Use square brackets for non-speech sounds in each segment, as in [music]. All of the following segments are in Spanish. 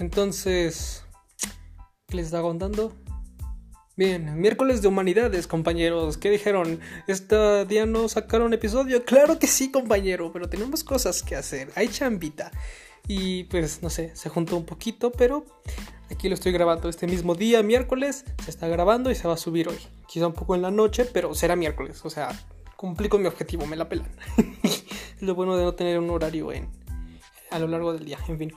Entonces, ¿qué les está contando? Bien, miércoles de humanidades, compañeros. ¿Qué dijeron? ¿Este día no sacaron episodio? Claro que sí, compañero, pero tenemos cosas que hacer. Hay chambita. Y pues, no sé, se juntó un poquito, pero aquí lo estoy grabando este mismo día, miércoles. Se está grabando y se va a subir hoy. Quizá un poco en la noche, pero será miércoles. O sea, cumplí con mi objetivo, me la pelan. [laughs] es lo bueno de no tener un horario en, a lo largo del día, en fin.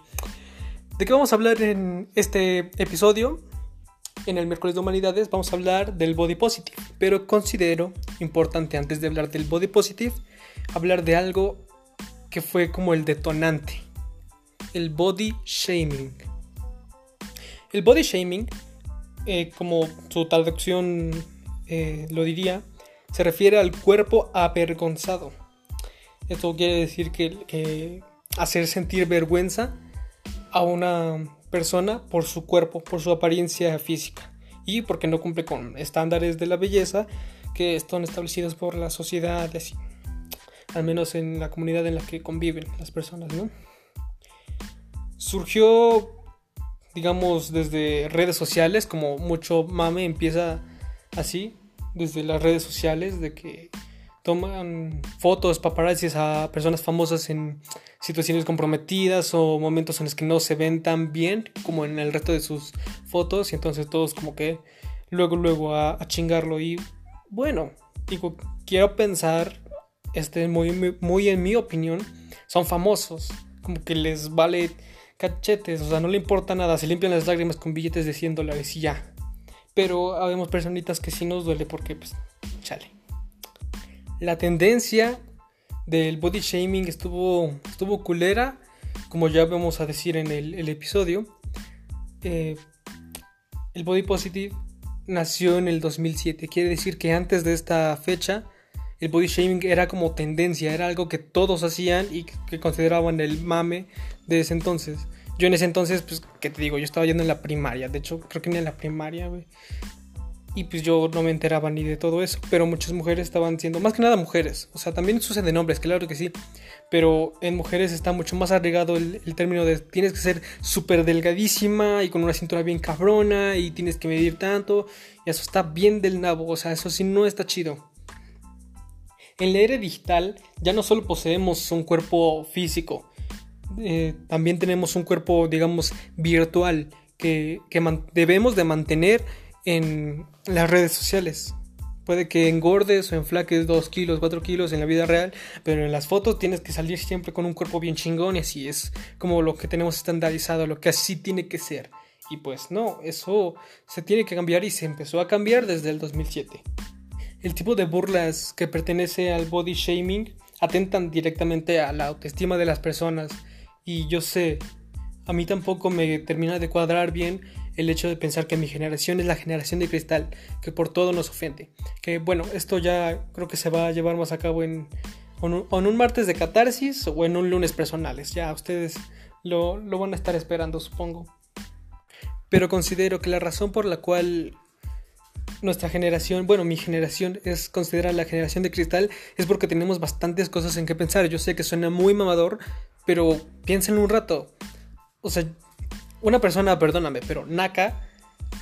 ¿De qué vamos a hablar en este episodio? En el miércoles de humanidades vamos a hablar del body positive, pero considero importante antes de hablar del body positive hablar de algo que fue como el detonante, el body shaming. El body shaming, eh, como su traducción eh, lo diría, se refiere al cuerpo avergonzado. Esto quiere decir que hacer sentir vergüenza a una persona por su cuerpo, por su apariencia física y porque no cumple con estándares de la belleza que están establecidos por la sociedad, así, al menos en la comunidad en la que conviven las personas, ¿no? Surgió, digamos, desde redes sociales, como mucho mame empieza así, desde las redes sociales, de que toman fotos paparazzis a personas famosas en situaciones comprometidas o momentos en los que no se ven tan bien como en el resto de sus fotos. Y entonces todos como que luego luego a, chingarlo. Y bueno digo quiero pensar este muy, muy en mi opinión son famosos. Como que les vale cachetes. O sea no le importa nada. Se limpian las lágrimas con billetes de 100 dólares y ya. Pero habemos personitas que sí nos duele porque pues chale la tendencia del body shaming estuvo, estuvo culera, como ya vamos a decir en el, episodio. Eh, el body positive nació en el 2007, quiere decir que antes de esta fecha el body shaming era como tendencia, era algo que todos hacían y que consideraban el mame de ese entonces. Yo en ese entonces, pues, ¿qué te digo? Yo estaba yendo en la primaria, de hecho, creo que ni en la primaria, güey. Y pues yo no me enteraba ni de todo eso. Pero muchas mujeres estaban siendo, más que nada mujeres. O sea, también sucede en hombres, claro que sí. Pero en mujeres está mucho más arraigado el, término de tienes que ser súper delgadísima y con una cintura bien cabrona y tienes que medir tanto. Y eso está bien del nabo. O sea, eso sí no está chido. En la era digital ya no solo poseemos un cuerpo físico, eh, también tenemos un cuerpo, digamos, virtual que, que debemos de mantener en las redes sociales. Puede que engordes o enflaques 2 kilos, 4 kilos en la vida real, pero en las fotos tienes que salir siempre con un cuerpo bien chingón y así es como lo que tenemos estandarizado, lo que así tiene que ser. Y pues no, eso se tiene que cambiar y se empezó a cambiar desde el 2007. El tipo de burlas que pertenece al body shaming atentan directamente a la autoestima de las personas y yo sé, a mí tampoco me termina de cuadrar bien el hecho de pensar que mi generación es la generación de cristal, que por todo nos ofende. Que bueno, esto ya creo que se va a llevar más a cabo en, en, un, martes de catarsis o en un lunes personales. Ya ustedes lo, lo van a estar esperando, supongo. Pero considero que la razón por la cual nuestra generación, bueno, mi generación es considerada la generación de cristal, es porque tenemos bastantes cosas en que pensar. Yo sé que suena muy mamador, pero piensen un rato. O sea, una persona, perdóname, pero Naka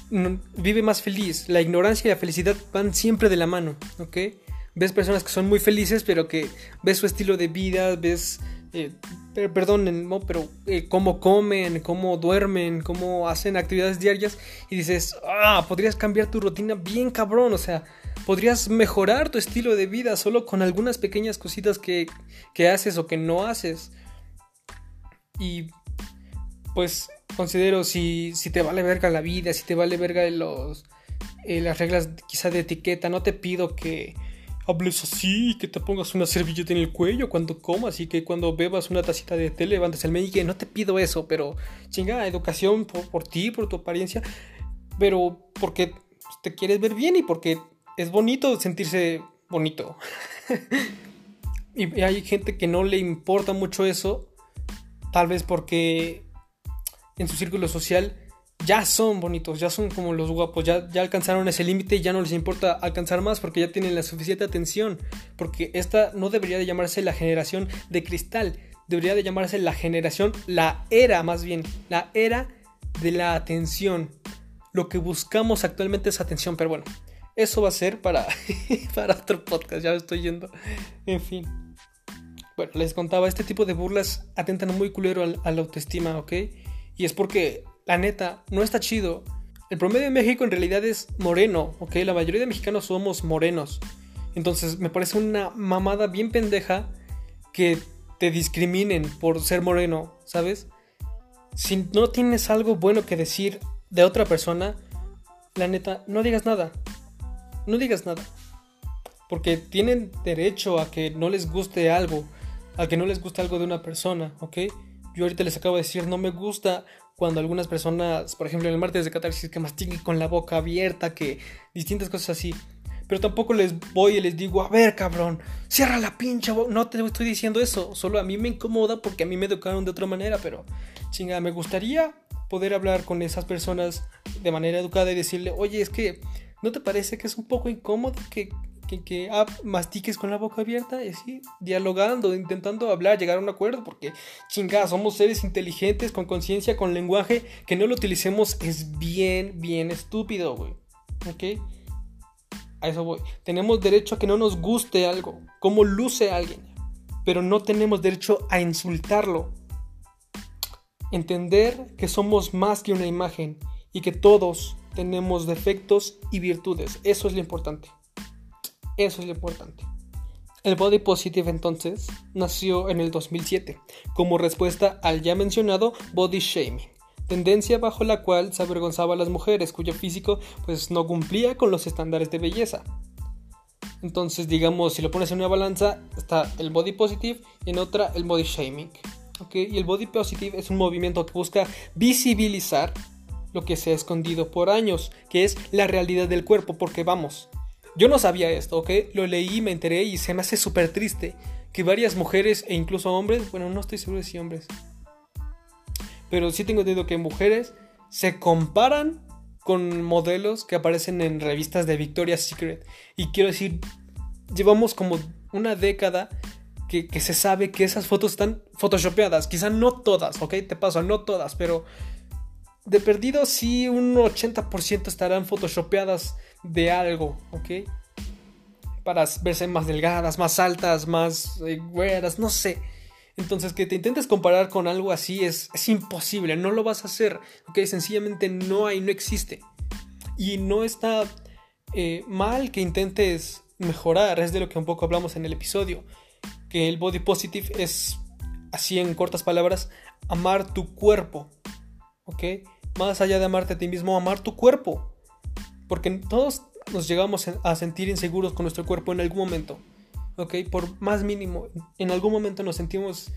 vive más feliz. La ignorancia y la felicidad van siempre de la mano, ¿ok? Ves personas que son muy felices, pero que ves su estilo de vida, ves, eh, ¿no? pero eh, cómo comen, cómo duermen, cómo hacen actividades diarias y dices, ah, podrías cambiar tu rutina bien cabrón, o sea, podrías mejorar tu estilo de vida solo con algunas pequeñas cositas que, que haces o que no haces. Y pues considero si, si te vale verga la vida, si te vale verga eh, las reglas quizá de etiqueta, no te pido que hables así, que te pongas una servilleta en el cuello cuando comas y que cuando bebas una tacita de té levantes el meñique, no te pido eso, pero chinga, educación por, por ti, por tu apariencia, pero porque te quieres ver bien y porque es bonito sentirse bonito. [laughs] y hay gente que no le importa mucho eso, tal vez porque en su círculo social ya son bonitos, ya son como los guapos, ya, ya alcanzaron ese límite y ya no les importa alcanzar más porque ya tienen la suficiente atención. Porque esta no debería de llamarse la generación de cristal, debería de llamarse la generación, la era más bien, la era de la atención. Lo que buscamos actualmente es atención, pero bueno, eso va a ser para, [laughs] para otro podcast, ya me estoy yendo. En fin. Bueno, les contaba, este tipo de burlas atentan muy culero a la autoestima, ¿ok? Y es porque, la neta, no está chido. El promedio de México en realidad es moreno, ¿ok? La mayoría de mexicanos somos morenos. Entonces me parece una mamada bien pendeja que te discriminen por ser moreno, ¿sabes? Si no tienes algo bueno que decir de otra persona, la neta, no digas nada. No digas nada. Porque tienen derecho a que no les guste algo, a que no les guste algo de una persona, ¿ok? Yo ahorita les acabo de decir, no me gusta cuando algunas personas, por ejemplo en el martes de catarsis, que mastiguen con la boca abierta, que distintas cosas así. Pero tampoco les voy y les digo, a ver, cabrón, cierra la pincha. No te estoy diciendo eso. Solo a mí me incomoda porque a mí me educaron de otra manera. Pero, chinga, me gustaría poder hablar con esas personas de manera educada y decirle, oye, es que, ¿no te parece que es un poco incómodo que, que, ah, mastiques con la boca abierta? Y así, dialogando, intentando hablar, llegar a un acuerdo. Porque, chinga, somos seres inteligentes, con conciencia, con lenguaje. Que no lo utilicemos es bien, bien estúpido, güey. ¿Ok? A eso voy. Tenemos derecho a que no nos guste algo, como luce alguien, pero no tenemos derecho a insultarlo. Entender que somos más que una imagen y que todos tenemos defectos y virtudes. Eso es lo importante. Eso es lo importante. El body positive entonces nació en el 2007 como respuesta al ya mencionado body shaming tendencia bajo la cual se avergonzaba a las mujeres cuyo físico pues no cumplía con los estándares de belleza. Entonces, digamos, si lo pones en una balanza, está el body positive y en otra el body shaming. Y el body positive es un movimiento que busca visibilizar lo que se ha escondido por años, que es la realidad del cuerpo, porque vamos, yo no sabía esto, ¿ok? Lo leí, me enteré y se me hace súper triste que varias mujeres e incluso hombres, bueno, no estoy seguro de si hombres, pero sí tengo entendido que mujeres se comparan con modelos que aparecen en revistas de Victoria's Secret. Y quiero decir, llevamos como una década que, se sabe que esas fotos están photoshopeadas. Quizá no todas, ¿ok? Te paso, no todas, pero de perdido sí un 80% estarán photoshopeadas de algo, ¿ok? Para verse más delgadas, más altas, más eh, güeras, no sé. Entonces, que te intentes comparar con algo así es, imposible, no lo vas a hacer, ¿ok? Sencillamente no hay, no existe. Y no está eh, mal que intentes mejorar, es de lo que un poco hablamos en el episodio, que el body positive es, así en cortas palabras, amar tu cuerpo, ¿ok? Más allá de amarte a ti mismo, amar tu cuerpo. Porque todos nos llegamos a sentir inseguros con nuestro cuerpo en algún momento. ¿ok? Por más mínimo, en algún momento nos sentimos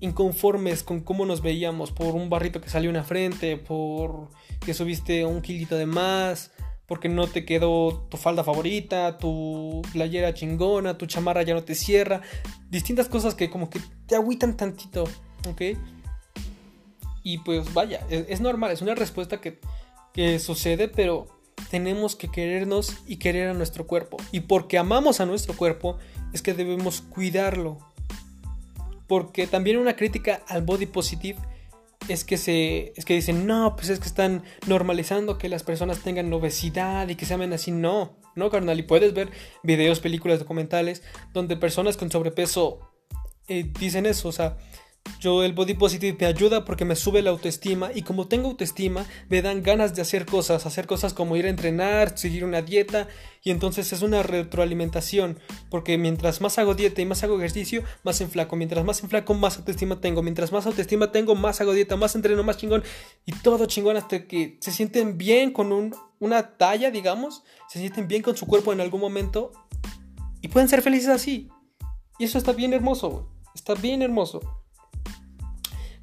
inconformes con cómo nos veíamos, por un barrito que salió en la frente, por que subiste un kilito de más, porque no te quedó tu falda favorita, tu playera chingona, tu chamarra ya no te cierra, distintas cosas que como que te agüitan tantito, ¿ok? Y pues vaya, es, normal, es una respuesta que, que sucede, pero tenemos que querernos y querer a nuestro cuerpo. Y porque amamos a nuestro cuerpo, es que debemos cuidarlo. Porque también una crítica al body positive es que se es que dicen, "No, pues es que están normalizando que las personas tengan obesidad y que se amen así." No, no, carnal, y puedes ver videos, películas, documentales donde personas con sobrepeso eh, dicen eso, o sea, yo el body positive me ayuda porque me sube la autoestima y como tengo autoestima me dan ganas de hacer cosas, hacer cosas como ir a entrenar, seguir una dieta y entonces es una retroalimentación porque mientras más hago dieta y más hago ejercicio, más enflaco, mientras más enflaco más autoestima tengo, mientras más autoestima tengo, más hago dieta, más entreno, más chingón y todo chingón hasta que se sienten bien con un, una talla, digamos, se sienten bien con su cuerpo en algún momento y pueden ser felices así. Y eso está bien hermoso, está bien hermoso.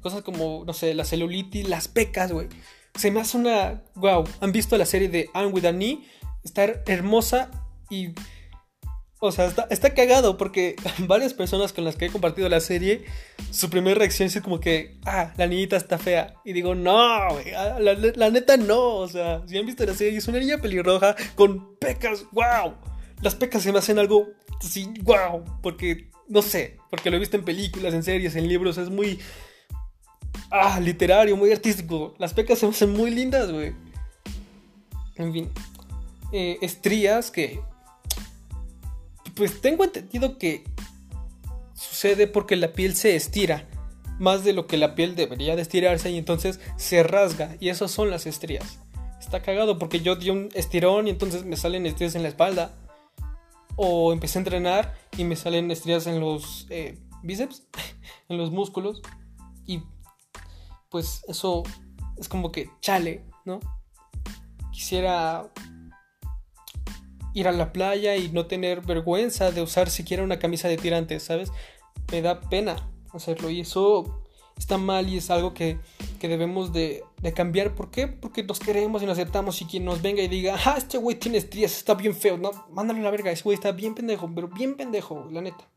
Cosas como, no sé, la celulitis, las pecas, güey. Se me hace una. Wow. ¿Han visto la serie de Anne with a Knee? Está hermosa y. O sea, está, cagado porque [laughs] varias personas con las que he compartido la serie, su primera reacción es como que, ah, la niñita está fea. Y digo, no, güey, ah, la, neta no. O sea, si han visto la serie, es una niña pelirroja con pecas, wow. Las pecas se me hacen algo así, wow. Porque, no sé, porque lo he visto en películas, en series, en libros, es muy ah, literario, muy artístico. Las pecas se hacen muy lindas, güey. En fin. Eh, estrías que... Pues tengo entendido que sucede porque la piel se estira más de lo que la piel debería de estirarse y entonces se rasga y esas son las estrías. Está cagado porque yo di un estirón y entonces me salen estrías en la espalda. O empecé a entrenar y me salen estrías en los eh, bíceps, [laughs] en los músculos. Y pues eso es como que chale, ¿no? Quisiera ir a la playa y no tener vergüenza de usar siquiera una camisa de tirantes, ¿sabes? Me da pena hacerlo y eso está mal y es algo que, debemos de, cambiar. ¿Por qué? Porque nos queremos y nos aceptamos y quien nos venga y diga, ah, este güey tiene estrías, está bien feo, no, mándale la verga, ese güey está bien pendejo, pero bien pendejo, la neta.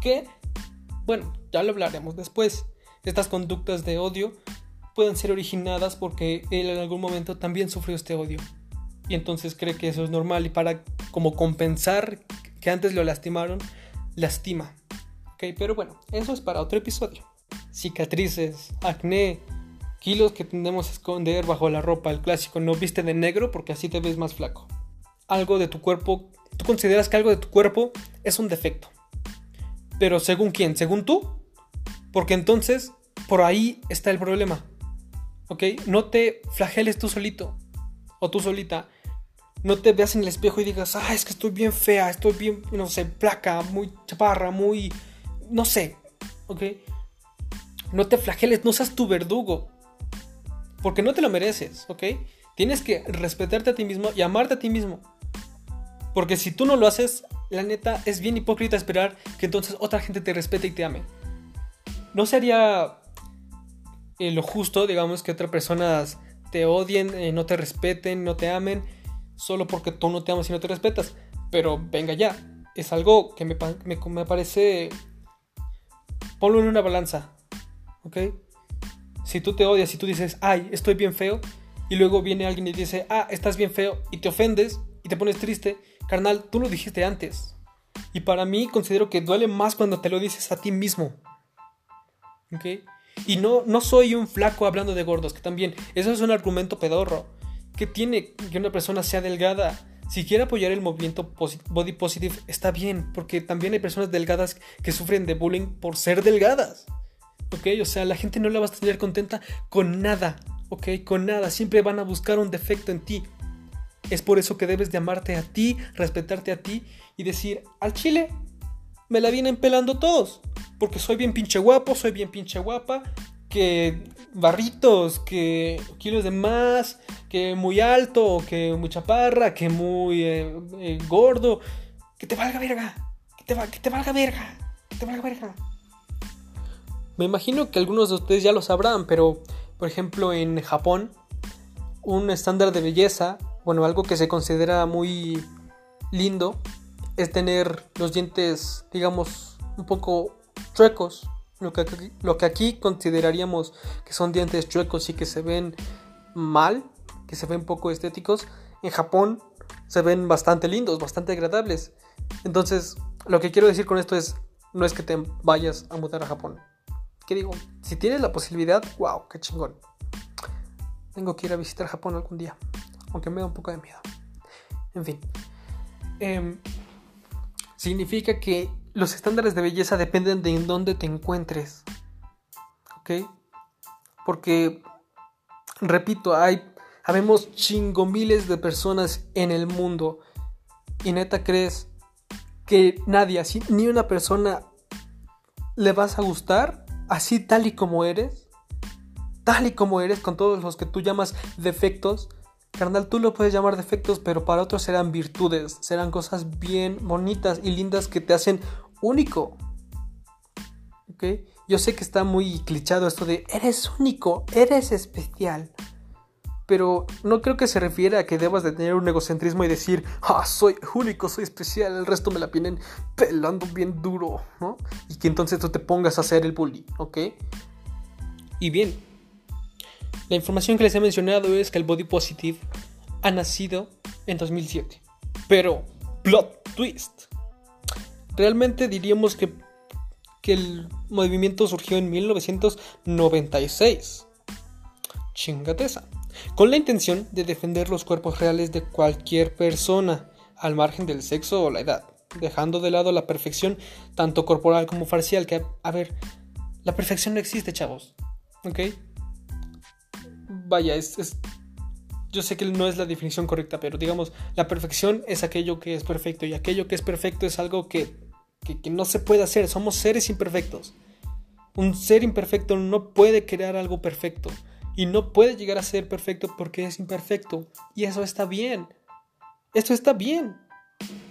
Que, bueno, ya lo hablaremos después. Estas conductas de odio pueden ser originadas porque él en algún momento también sufrió este odio. Y entonces cree que eso es normal y para como compensar que antes lo lastimaron, lastima. Ok, pero bueno, eso es para otro episodio. Cicatrices, acné, kilos que tendemos a esconder bajo la ropa, el clásico, no viste de negro porque así te ves más flaco. Algo de tu cuerpo, tú consideras que algo de tu cuerpo es un defecto. Pero según quién, según tú, porque entonces, por ahí está el problema. ¿Ok? No te flageles tú solito o tú solita. No te veas en el espejo y digas, ah, es que estoy bien fea, estoy bien, no sé, placa, muy chaparra, muy, no sé. ¿Ok? No te flageles, no seas tu verdugo. Porque no te lo mereces, ¿ok? Tienes que respetarte a ti mismo y amarte a ti mismo. Porque si tú no lo haces, la neta es bien hipócrita esperar que entonces otra gente te respete y te ame no sería eh, lo justo, digamos, que otras personas te odien, eh, no te respeten, no te amen, solo porque tú no te amas y no te respetas. Pero venga ya, es algo que me, me, parece... Ponlo en una balanza, ¿ok? Si tú te odias y tú dices, ay, estoy bien feo, y luego viene alguien y dice, ah, estás bien feo, y te ofendes y te pones triste, carnal, tú lo dijiste antes. Y para mí considero que duele más cuando te lo dices a ti mismo. Y no, no soy un flaco hablando de gordos, que también, eso es un argumento pedorro. Que tiene que una persona sea delgada? Si quiere apoyar el movimiento body positive, está bien, porque también hay personas delgadas que sufren de bullying por ser delgadas. ¿Ok? O sea, la gente no la vas a tener contenta con nada. ¿Ok? Con nada. Siempre van a buscar un defecto en ti. Es por eso que debes de amarte a ti, respetarte a ti y decir, al chile, me la vienen pelando todos. Porque soy bien pinche guapo, soy bien pinche guapa. Que barritos, que kilos de más, que muy alto, que muy chaparra, que muy eh, eh, gordo. Que te valga verga. Que te, que te valga verga. Que te valga verga. Me imagino que algunos de ustedes ya lo sabrán, pero por ejemplo en Japón, un estándar de belleza, bueno, algo que se considera muy lindo, es tener los dientes, digamos, un poco chuecos. Lo que, aquí, lo que aquí consideraríamos que son dientes chuecos y que se ven mal, que se ven poco estéticos, en Japón se ven bastante lindos, bastante agradables. Entonces, lo que quiero decir con esto es, no es que te vayas a mudar a Japón. ¿Qué digo? Si tienes la posibilidad, wow, qué chingón. Tengo que ir a visitar Japón algún día, aunque me da un poco de miedo. En fin. Eh, significa que los estándares de belleza dependen de en dónde te encuentres. ¿Ok? Porque, repito, hay, habemos chingo miles de personas en el mundo. Y neta crees que nadie, así, ni una persona le vas a gustar así tal y como eres. Tal y como eres, con todos los que tú llamas defectos Carnal, tú lo puedes llamar defectos, pero para otros serán virtudes, serán cosas bien bonitas y lindas que te hacen único. ¿Ok? Yo sé que está muy clichado esto de eres único, eres especial. Pero no creo que se refiera a que debas de tener un egocentrismo y decir, ah, soy único, soy especial, el resto me la vienen pelando bien duro, ¿no? Y que entonces tú te pongas a hacer el bully, ¿ok? Y bien, la información que les he mencionado es que el body positive ha nacido en 2007. Pero, plot twist. Realmente diríamos que, que el movimiento surgió en 1996. Chingateza. Con la intención de defender los cuerpos reales de cualquier persona, al margen del sexo o la edad, dejando de lado la perfección tanto corporal como facial, que, a ver, la perfección no existe, chavos. ¿Ok? Vaya, es, Yo sé que no es la definición correcta, pero digamos, la perfección es aquello que es perfecto y aquello que es perfecto es algo que, que no se puede hacer. Somos seres imperfectos. Un ser imperfecto no puede crear algo perfecto y no puede llegar a ser perfecto porque es imperfecto. Y eso está bien. Esto está bien.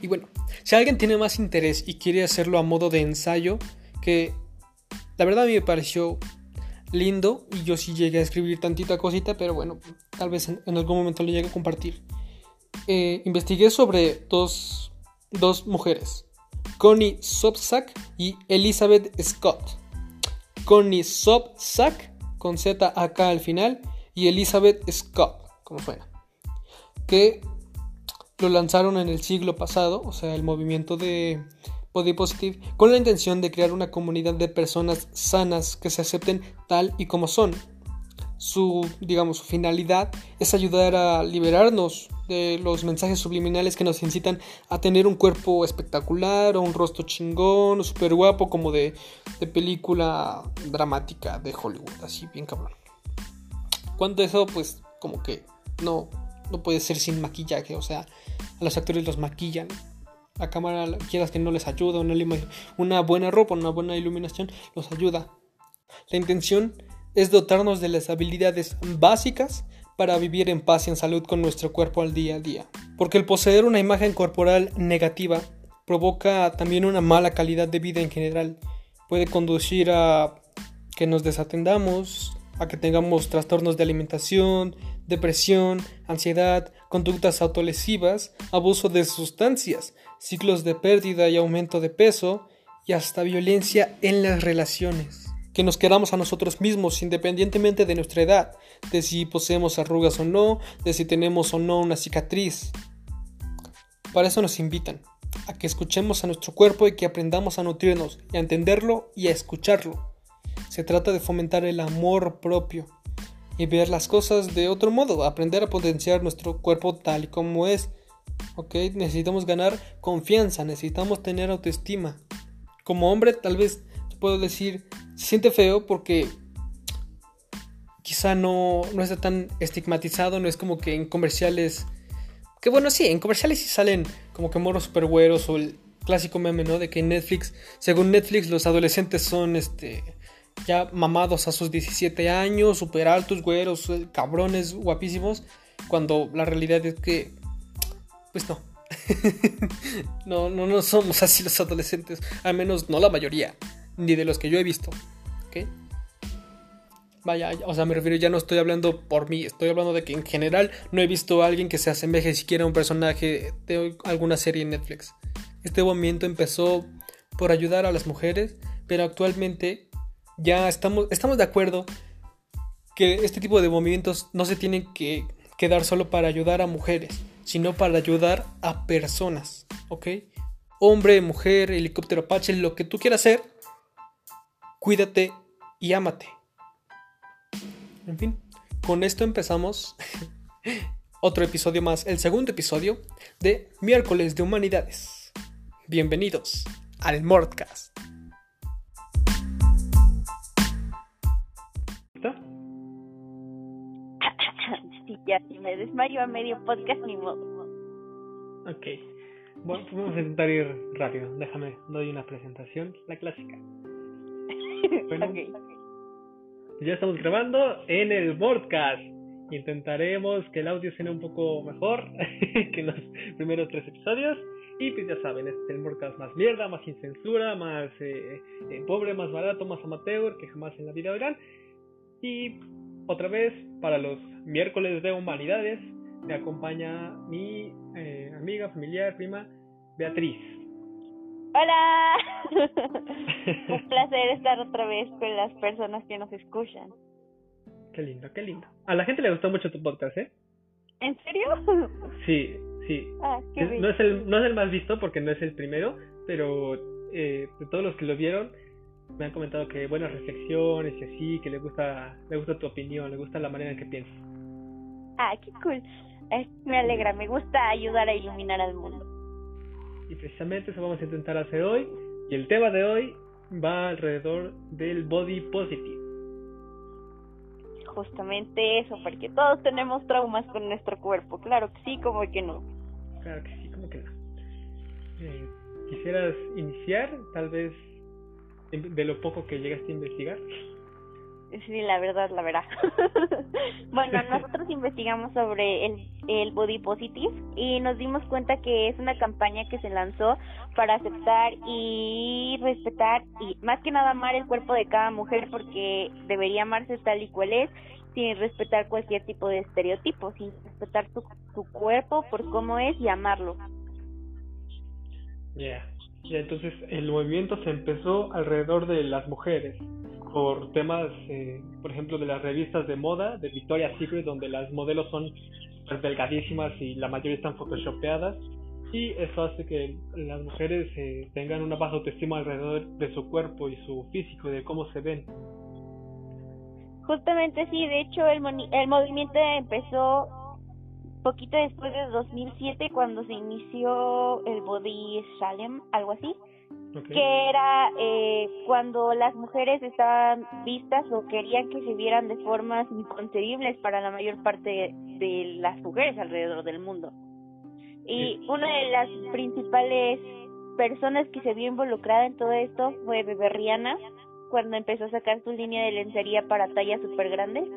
Y bueno, si alguien tiene más interés y quiere hacerlo a modo de ensayo, que la verdad a mí me pareció lindo y yo sí llegué a escribir tantita cosita, pero bueno, tal vez en, algún momento lo llegue a compartir. Eh, investigué sobre dos, dos mujeres, Connie Sobczak y Elizabeth Scott. Connie Sobczak con Z acá al final y Elizabeth Scott, como suena, que lo lanzaron en el siglo pasado, o sea, el movimiento de Body Positive, con la intención de crear una comunidad de personas sanas que se acepten tal y como son. Su, digamos, su finalidad es ayudar a liberarnos de los mensajes subliminales que nos incitan a tener un cuerpo espectacular o un rostro chingón o súper guapo como de, de película dramática de Hollywood, así bien cabrón. Cuando eso, pues, como que no, no puede ser sin maquillaje, o sea, a los actores los maquillan. La cámara, quieras que no les ayuda, una, una buena ropa, una buena iluminación, los ayuda. La intención es dotarnos de las habilidades básicas para vivir en paz y en salud con nuestro cuerpo al día a día. Porque el poseer una imagen corporal negativa provoca también una mala calidad de vida en general. Puede conducir a que nos desatendamos, a que tengamos trastornos de alimentación, depresión, ansiedad, conductas autolesivas, abuso de sustancias, ciclos de pérdida y aumento de peso y hasta violencia en las relaciones. Que nos queramos a nosotros mismos independientemente de nuestra edad, de si poseemos arrugas o no, de si tenemos o no una cicatriz. Para eso nos invitan, a que escuchemos a nuestro cuerpo y que aprendamos a nutrirnos y a entenderlo y a escucharlo. Se trata de fomentar el amor propio y ver las cosas de otro modo, aprender a potenciar nuestro cuerpo tal y como es. ¿Ok? Necesitamos ganar confianza, necesitamos tener autoestima. Como hombre, tal vez puedo decir, se siente feo porque quizá no, no está tan estigmatizado, no es como que en comerciales. Que bueno, sí, en comerciales sí salen como que moros super güeros o el clásico meme, ¿no? De que Netflix, según Netflix, los adolescentes son este ya mamados a sus 17 años, super altos, güeros, eh, cabrones, guapísimos, cuando la realidad es que, pues [laughs] no. no, no, somos así los adolescentes, al menos no la mayoría, ni de los que yo he visto. ¿Ok? Vaya, o sea, me refiero, ya no estoy hablando por mí, estoy hablando de que en general no he visto a alguien que se asemeje siquiera a un personaje de alguna serie en Netflix. Este movimiento empezó por ayudar a las mujeres, pero actualmente ya estamos, estamos de acuerdo que este tipo de movimientos no se tienen que quedar solo para ayudar a mujeres, sino para ayudar a personas, ¿ok? Hombre, mujer, helicóptero Apache, lo que tú quieras hacer, cuídate y ámate. En fin, con esto empezamos [laughs] otro episodio más, el segundo episodio de Miércoles de Humanidades. Bienvenidos al Mordcast. Ya si me desmayo a medio podcast ni modo. Ok. Bueno, pues vamos a intentar ir rápido. Déjame, doy una presentación, la clásica. [laughs] Bueno, ya estamos grabando en el podcast. Intentaremos que el audio sea un poco mejor [laughs] que los primeros tres episodios. Y pues ya saben, este es el podcast más mierda, más sin censura, más eh, eh, pobre, más barato, más amateur que jamás en la vida verán. Y otra vez, para los miércoles de humanidades, me acompaña mi eh, amiga, familiar, prima, Beatriz. Hola, [laughs] un placer estar otra vez con las personas que nos escuchan. Qué lindo, qué lindo. A la gente le gustó mucho tu podcast, ¿eh? ¿En serio? Sí, sí. Ah, qué no, es el, no es el más visto porque no es el primero, pero eh, de todos los que lo vieron, me han comentado que buenas reflexiones y así, que le gusta, le gusta tu opinión, le gusta la manera en que piensas. Ah, qué cool. me alegra, me gusta ayudar a iluminar al mundo. Y precisamente eso vamos a intentar hacer hoy. Y el tema de hoy va alrededor del body positive. Justamente eso, porque todos tenemos traumas con nuestro cuerpo. Claro que sí, como que no. Claro que sí, como que no. Eh, ¿Quisieras iniciar, tal vez, de lo poco que llegaste a investigar? Sí, la verdad, la verdad. [laughs] bueno, [laughs] nosotros investigamos sobre el, el Body Positive y nos dimos cuenta que es una campaña que se lanzó para aceptar y respetar y más que nada amar el cuerpo de cada mujer porque debería amarse tal y cual es sin respetar cualquier tipo de estereotipo, sin respetar su, su cuerpo por cómo es y amarlo. Ya, ya entonces el movimiento se empezó alrededor de las mujeres por temas, eh, por ejemplo, de las revistas de moda, de Victoria's Secret, donde las modelos son pues, delgadísimas y la mayoría están photoshopeadas. Y eso hace que las mujeres eh, tengan una baja autoestima alrededor de su cuerpo y su físico, de cómo se ven. Justamente sí, de hecho el, el movimiento empezó poquito después de 2007 cuando se inició el Body Shalem, algo así que era eh, cuando las mujeres estaban vistas o querían que se vieran de formas inconcebibles para la mayor parte de las mujeres alrededor del mundo. Y una de las principales personas que se vio involucrada en todo esto fue Bebe Rihanna, cuando empezó a sacar su línea de lencería para tallas súper grandes,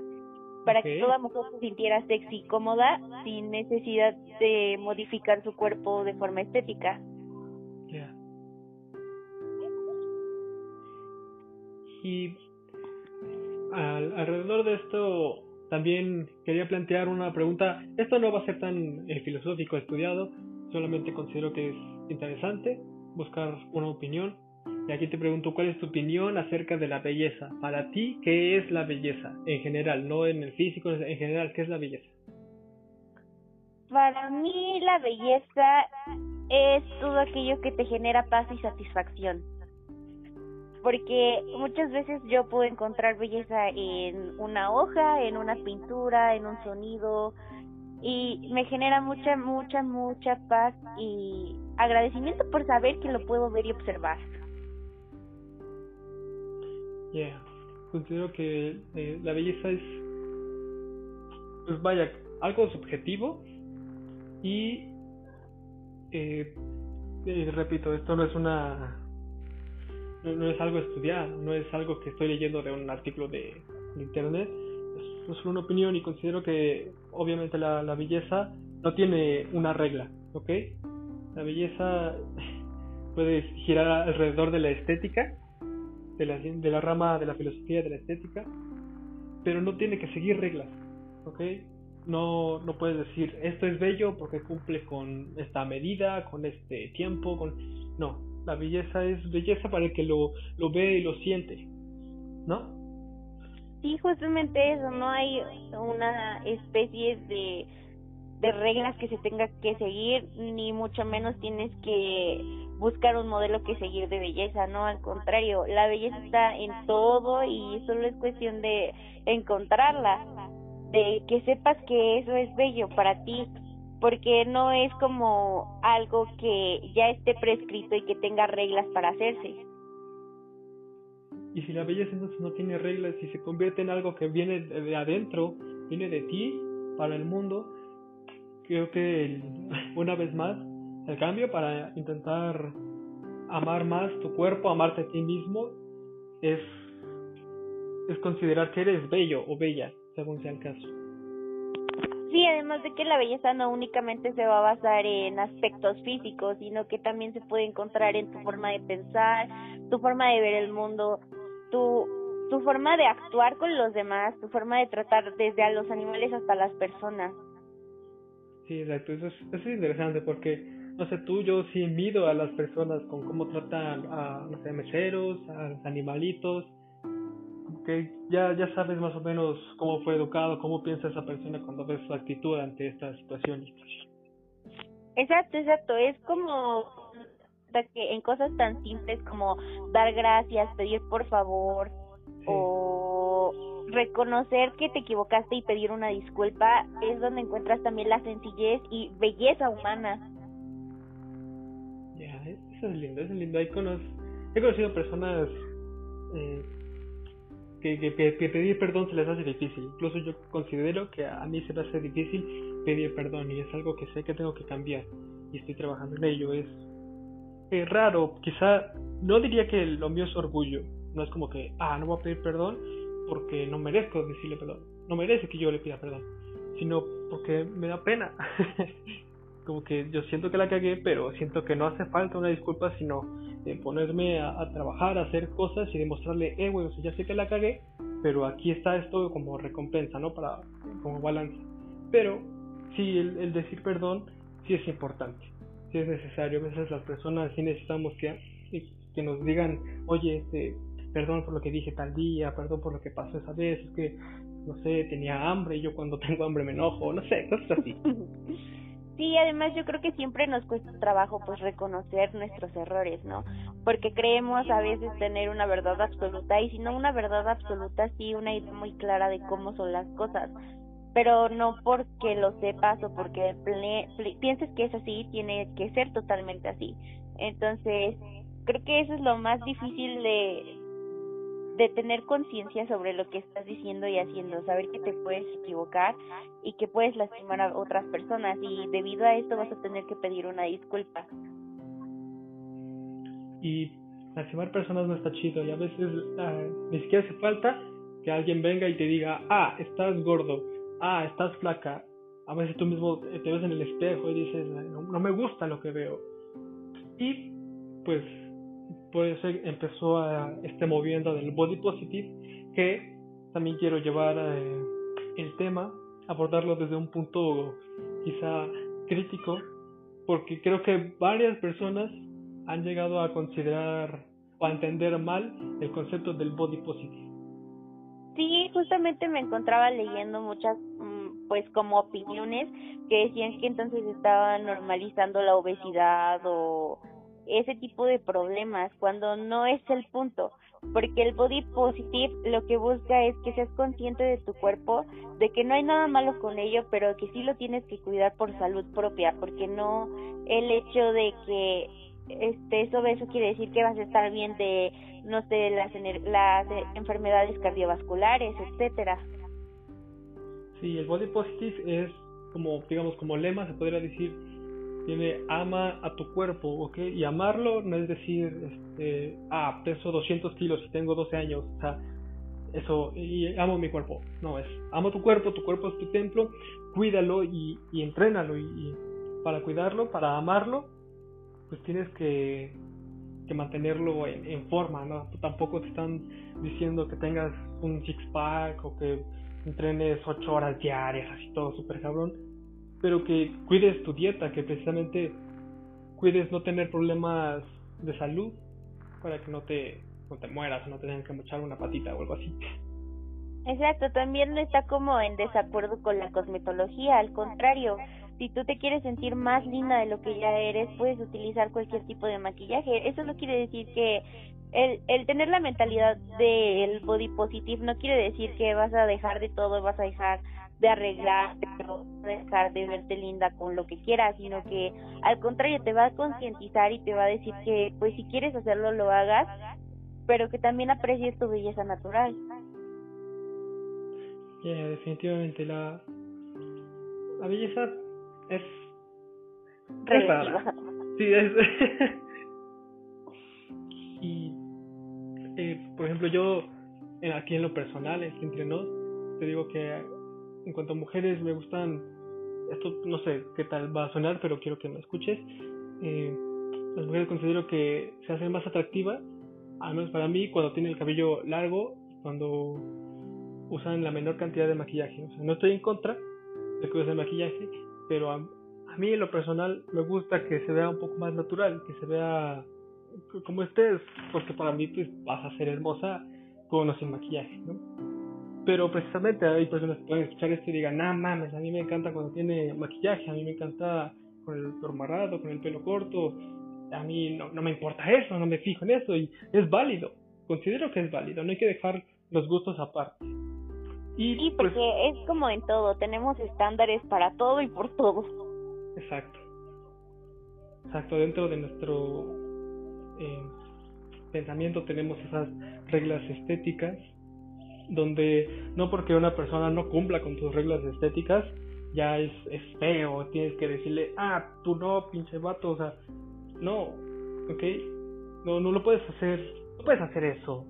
para que toda mujer se sintiera sexy y cómoda sin necesidad de modificar su cuerpo de forma estética. Y alrededor de esto también quería plantear una pregunta. Esto no va a ser tan eh, filosófico estudiado, solamente considero que es interesante buscar una opinión. Y aquí te pregunto, ¿cuál es tu opinión acerca de la belleza? Para ti, ¿qué es la belleza en general? No en el físico, en general, ¿qué es la belleza? Para mí la belleza es todo aquello que te genera paz y satisfacción porque muchas veces yo puedo encontrar belleza en una hoja, en una pintura, en un sonido y me genera mucha, mucha, mucha paz y agradecimiento por saber que lo puedo ver y observar. Yeah, considero que eh, la belleza es, pues vaya, algo subjetivo y eh, eh, repito, esto no es una no, es algo estudiado, no es algo que estoy leyendo de un artículo de, internet, es, es, una opinión y considero que obviamente la, la belleza no tiene una regla, ¿ok? La belleza [laughs] puede girar alrededor de la estética, de la, de la rama de la filosofía de la estética, pero no tiene que seguir reglas, ¿ok? No, no puedes decir esto es bello porque cumple con esta medida, con este tiempo, con... No, la belleza es belleza para el que lo, lo ve y lo siente, ¿no? Sí, justamente eso, no hay una especie de, de reglas que se tenga que seguir, ni mucho menos tienes que buscar un modelo que seguir de belleza, no, al contrario, la belleza está en todo y solo es cuestión de encontrarla, de que sepas que eso es bello para ti, porque no es como algo que ya esté prescrito y que tenga reglas para hacerse. Y si la belleza entonces no tiene reglas y se convierte en algo que viene de adentro, viene de ti para el mundo, creo que [laughs] una vez más el cambio para intentar amar más tu cuerpo, amarte a ti mismo, es, es considerar que eres bello o bella, según sea el caso. Sí, además de que la belleza no únicamente se va a basar en aspectos físicos, sino que también se puede encontrar en tu forma de pensar, tu forma de ver el mundo, tu, tu forma de actuar con los demás, tu forma de tratar desde a los animales hasta las personas. Sí, exacto, eso es, eso es interesante porque, no sé, tú, yo sí mido a las personas con cómo tratan a, no sé, meseros, a los animalitos, que ya, ya sabes más o menos cómo fue educado, cómo piensa esa persona cuando ves su actitud ante esta situación. Exacto, exacto. Es como que en cosas tan simples como dar gracias, pedir por favor o reconocer que te equivocaste y pedir una disculpa es donde encuentras también la sencillez y belleza humana. Es lindo, es lindo. He conocido personas eh, que, que, pedir perdón se les hace difícil. Incluso yo considero que a mí se me hace difícil pedir perdón y es algo que sé que tengo que cambiar y estoy trabajando en ello. Es, es raro, quizá no diría que lo mío es orgullo. No es como que, ah, no voy a pedir perdón porque no merezco decirle perdón. No merece que yo le pida perdón, sino porque me da pena. [laughs] como que yo siento que la cagué, pero siento que no hace falta una disculpa, sino eh, ponerme a, trabajar, a hacer cosas y demostrarle, eh, güey, ya sé que la cagué, pero aquí está esto como recompensa, ¿no? Para, como balance. Pero sí, el, decir perdón sí es importante, sí es necesario. A veces las personas sí necesitamos que, que nos digan, oye, este, perdón por lo que dije tal día, perdón por lo que pasó esa vez, es que, no sé, tenía hambre y yo cuando [laughs] tengo hambre me enojo, no sé, cosas así. [laughs] Sí, además yo creo que siempre nos cuesta trabajo pues reconocer nuestros errores, ¿no? Porque creemos a veces tener una verdad absoluta y si no una verdad absoluta, sí una idea muy clara de cómo son las cosas, pero no porque lo sepas o porque pienses que es así, tiene que ser totalmente así. Entonces, creo que eso es lo más difícil de de tener conciencia sobre lo que estás diciendo y haciendo, saber que te puedes equivocar y que puedes lastimar a otras personas y debido a esto vas a tener que pedir una disculpa. Y lastimar personas no está chido y a veces ah, ni siquiera hace falta que alguien venga y te diga, ah, estás gordo, ah, estás flaca. A veces tú mismo te ves en el espejo y dices, no me gusta lo que veo. Y pues por eso empezó a este movimiento del body positive que también quiero llevar eh, el tema abordarlo desde un punto quizá crítico porque creo que varias personas han llegado a considerar o a entender mal el concepto del body positive. Sí justamente me encontraba leyendo muchas mm, pues como opiniones que decían que entonces estaban normalizando la obesidad o ese tipo de problemas cuando no es el punto porque el body positive lo que busca es que seas consciente de tu cuerpo de que no hay nada malo con ello pero que sí lo tienes que cuidar por salud propia porque no el hecho de que este obeso quiere decir que vas a estar bien de no sé las las enfermedades cardiovasculares etcétera. Sí el body positive es como digamos como lema se podría decir tiene ama a tu cuerpo, ¿ok? Y amarlo no es decir, este, ah, peso 200 kilos y tengo 12 años, o sea, eso, y amo mi cuerpo. No, es, amo tu cuerpo, tu cuerpo es tu templo, cuídalo y, y entrénalo. Y, para cuidarlo, para amarlo, pues tienes que, que mantenerlo en, forma, ¿no? Tampoco te están diciendo que tengas un six-pack o que entrenes 8 horas diarias, así todo súper cabrón pero que cuides tu dieta, que precisamente cuides no tener problemas de salud para que no te, no te mueras, no te tengan que mochar una patita o algo así. Exacto, también no está como en desacuerdo con la cosmetología, al contrario, si tú te quieres sentir más linda de lo que ya eres, puedes utilizar cualquier tipo de maquillaje. Eso no quiere decir que el, el tener la mentalidad del body positive no quiere decir que vas a dejar de todo, vas a dejar de arreglarte, pero dejar de verte linda con lo que quieras, sino que al contrario te va a concientizar y te va a decir que pues si quieres hacerlo lo hagas, pero que también aprecies tu belleza natural. definitivamente la la belleza es Relativa. Sí, es [laughs] y eh, por ejemplo yo aquí en lo personal, entre nos, te digo que en cuanto a mujeres me gustan, esto no sé qué tal va a sonar, pero quiero que me escuches. Eh, las mujeres considero que se hacen más atractivas, al menos para mí, cuando tienen el cabello largo, cuando usan la menor cantidad de maquillaje. No estoy en contra de que usen maquillaje, pero a, mí en lo personal me gusta que se vea un poco más natural, que se vea como estés, porque para mí pues vas a ser hermosa con o sin maquillaje, ¿no? Pero precisamente hay personas que pueden escuchar esto y digan, nah mames, a mí me encanta cuando tiene maquillaje, a mí me encanta con el pelo marado, con el pelo corto, a mí no, no me importa eso, no me fijo en eso y es válido. Considero que es válido, no hay que dejar los gustos aparte. Y, sí, pues porque es como en todo, tenemos estándares para todo y por todo. Exacto. Exacto, dentro de nuestro eh, pensamiento tenemos esas reglas estéticas donde no porque una persona no cumpla con tus reglas estéticas ya es, es feo, tienes que decirle, ah, tú no, pinche vato, o sea, no, ok, no, no lo puedes hacer, no puedes hacer eso.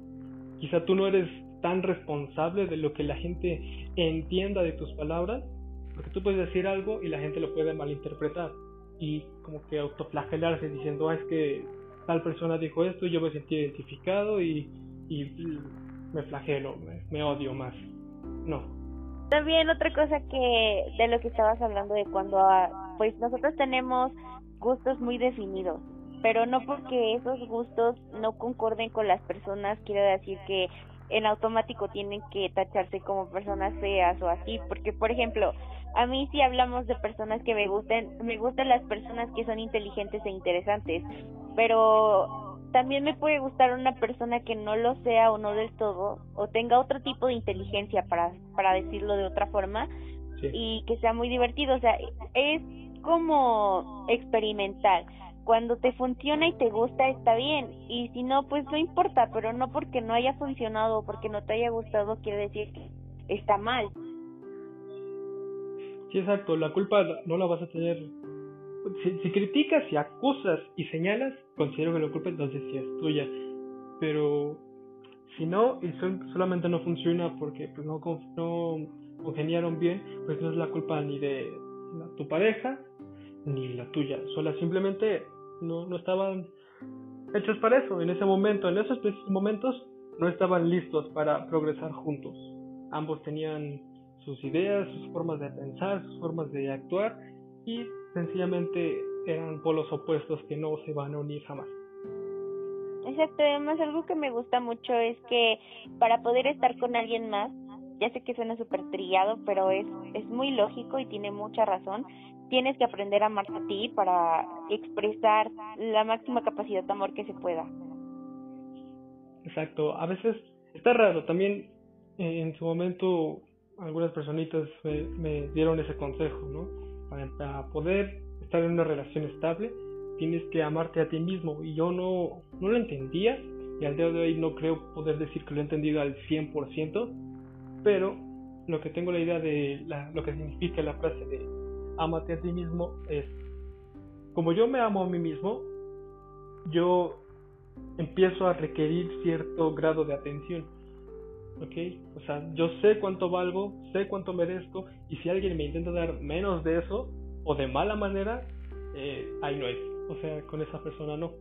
Quizá tú no eres tan responsable de lo que la gente entienda de tus palabras, porque tú puedes decir algo y la gente lo puede malinterpretar y como que autoflagelarse diciendo, ah, es que tal persona dijo esto y yo me sentí identificado y, y me flagelo, me, odio más. No. También otra cosa que de lo que estabas hablando de cuando ah, pues nosotros tenemos gustos muy definidos, pero no porque esos gustos no concorden con las personas quiere decir que en automático tienen que tacharse como personas feas o así, porque por ejemplo, a mí si hablamos de personas que me gusten, me gustan las personas que son inteligentes e interesantes, pero también me puede gustar una persona que no lo sea o no del todo, o tenga otro tipo de inteligencia para, para decirlo de otra forma, y que sea muy divertido, o sea, es como experimental cuando te funciona y te gusta está bien. Y si no pues no importa pero no porque no haya funcionado o porque no te haya gustado quiere decir que está mal. Sí exacto. La culpa no la vas a tener si, criticas y acusas y señalas considero que la culpa entonces sí es tuya. Pero si no y solamente no funciona porque pues no no congeniaron bien pues no es la culpa ni de tu pareja ni la tuya, sola simplemente no, no estaban hechos para eso. En ese momento, en esos momentos no estaban listos para progresar juntos. Ambos tenían sus ideas, sus formas de pensar, sus formas de actuar y sencillamente eran polos opuestos que no se van a unir jamás. Exacto, además algo que me gusta mucho es que para poder estar con alguien más, ya sé que suena súper trillado, pero es, es muy lógico y tiene mucha razón, tienes que aprender a amarte a ti para expresar la máxima capacidad de amor que se pueda. Exacto, a veces está raro, también eh, en su momento algunas personitas me, dieron ese consejo, ¿no? Para, poder estar en una relación estable tienes que amarte a ti mismo y yo no, no lo entendía y al día de hoy no creo poder decir que lo he entendido al 100%, pero lo que tengo la idea de la, lo que significa la frase de amate a ti mismo es, como yo me amo a mí mismo, yo empiezo a requerir cierto grado de atención. ¿Ok? O sea, yo sé cuánto valgo, sé cuánto merezco, y si alguien me intenta dar menos de eso, o de mala manera, eh, ahí no es. O sea, con esa persona no.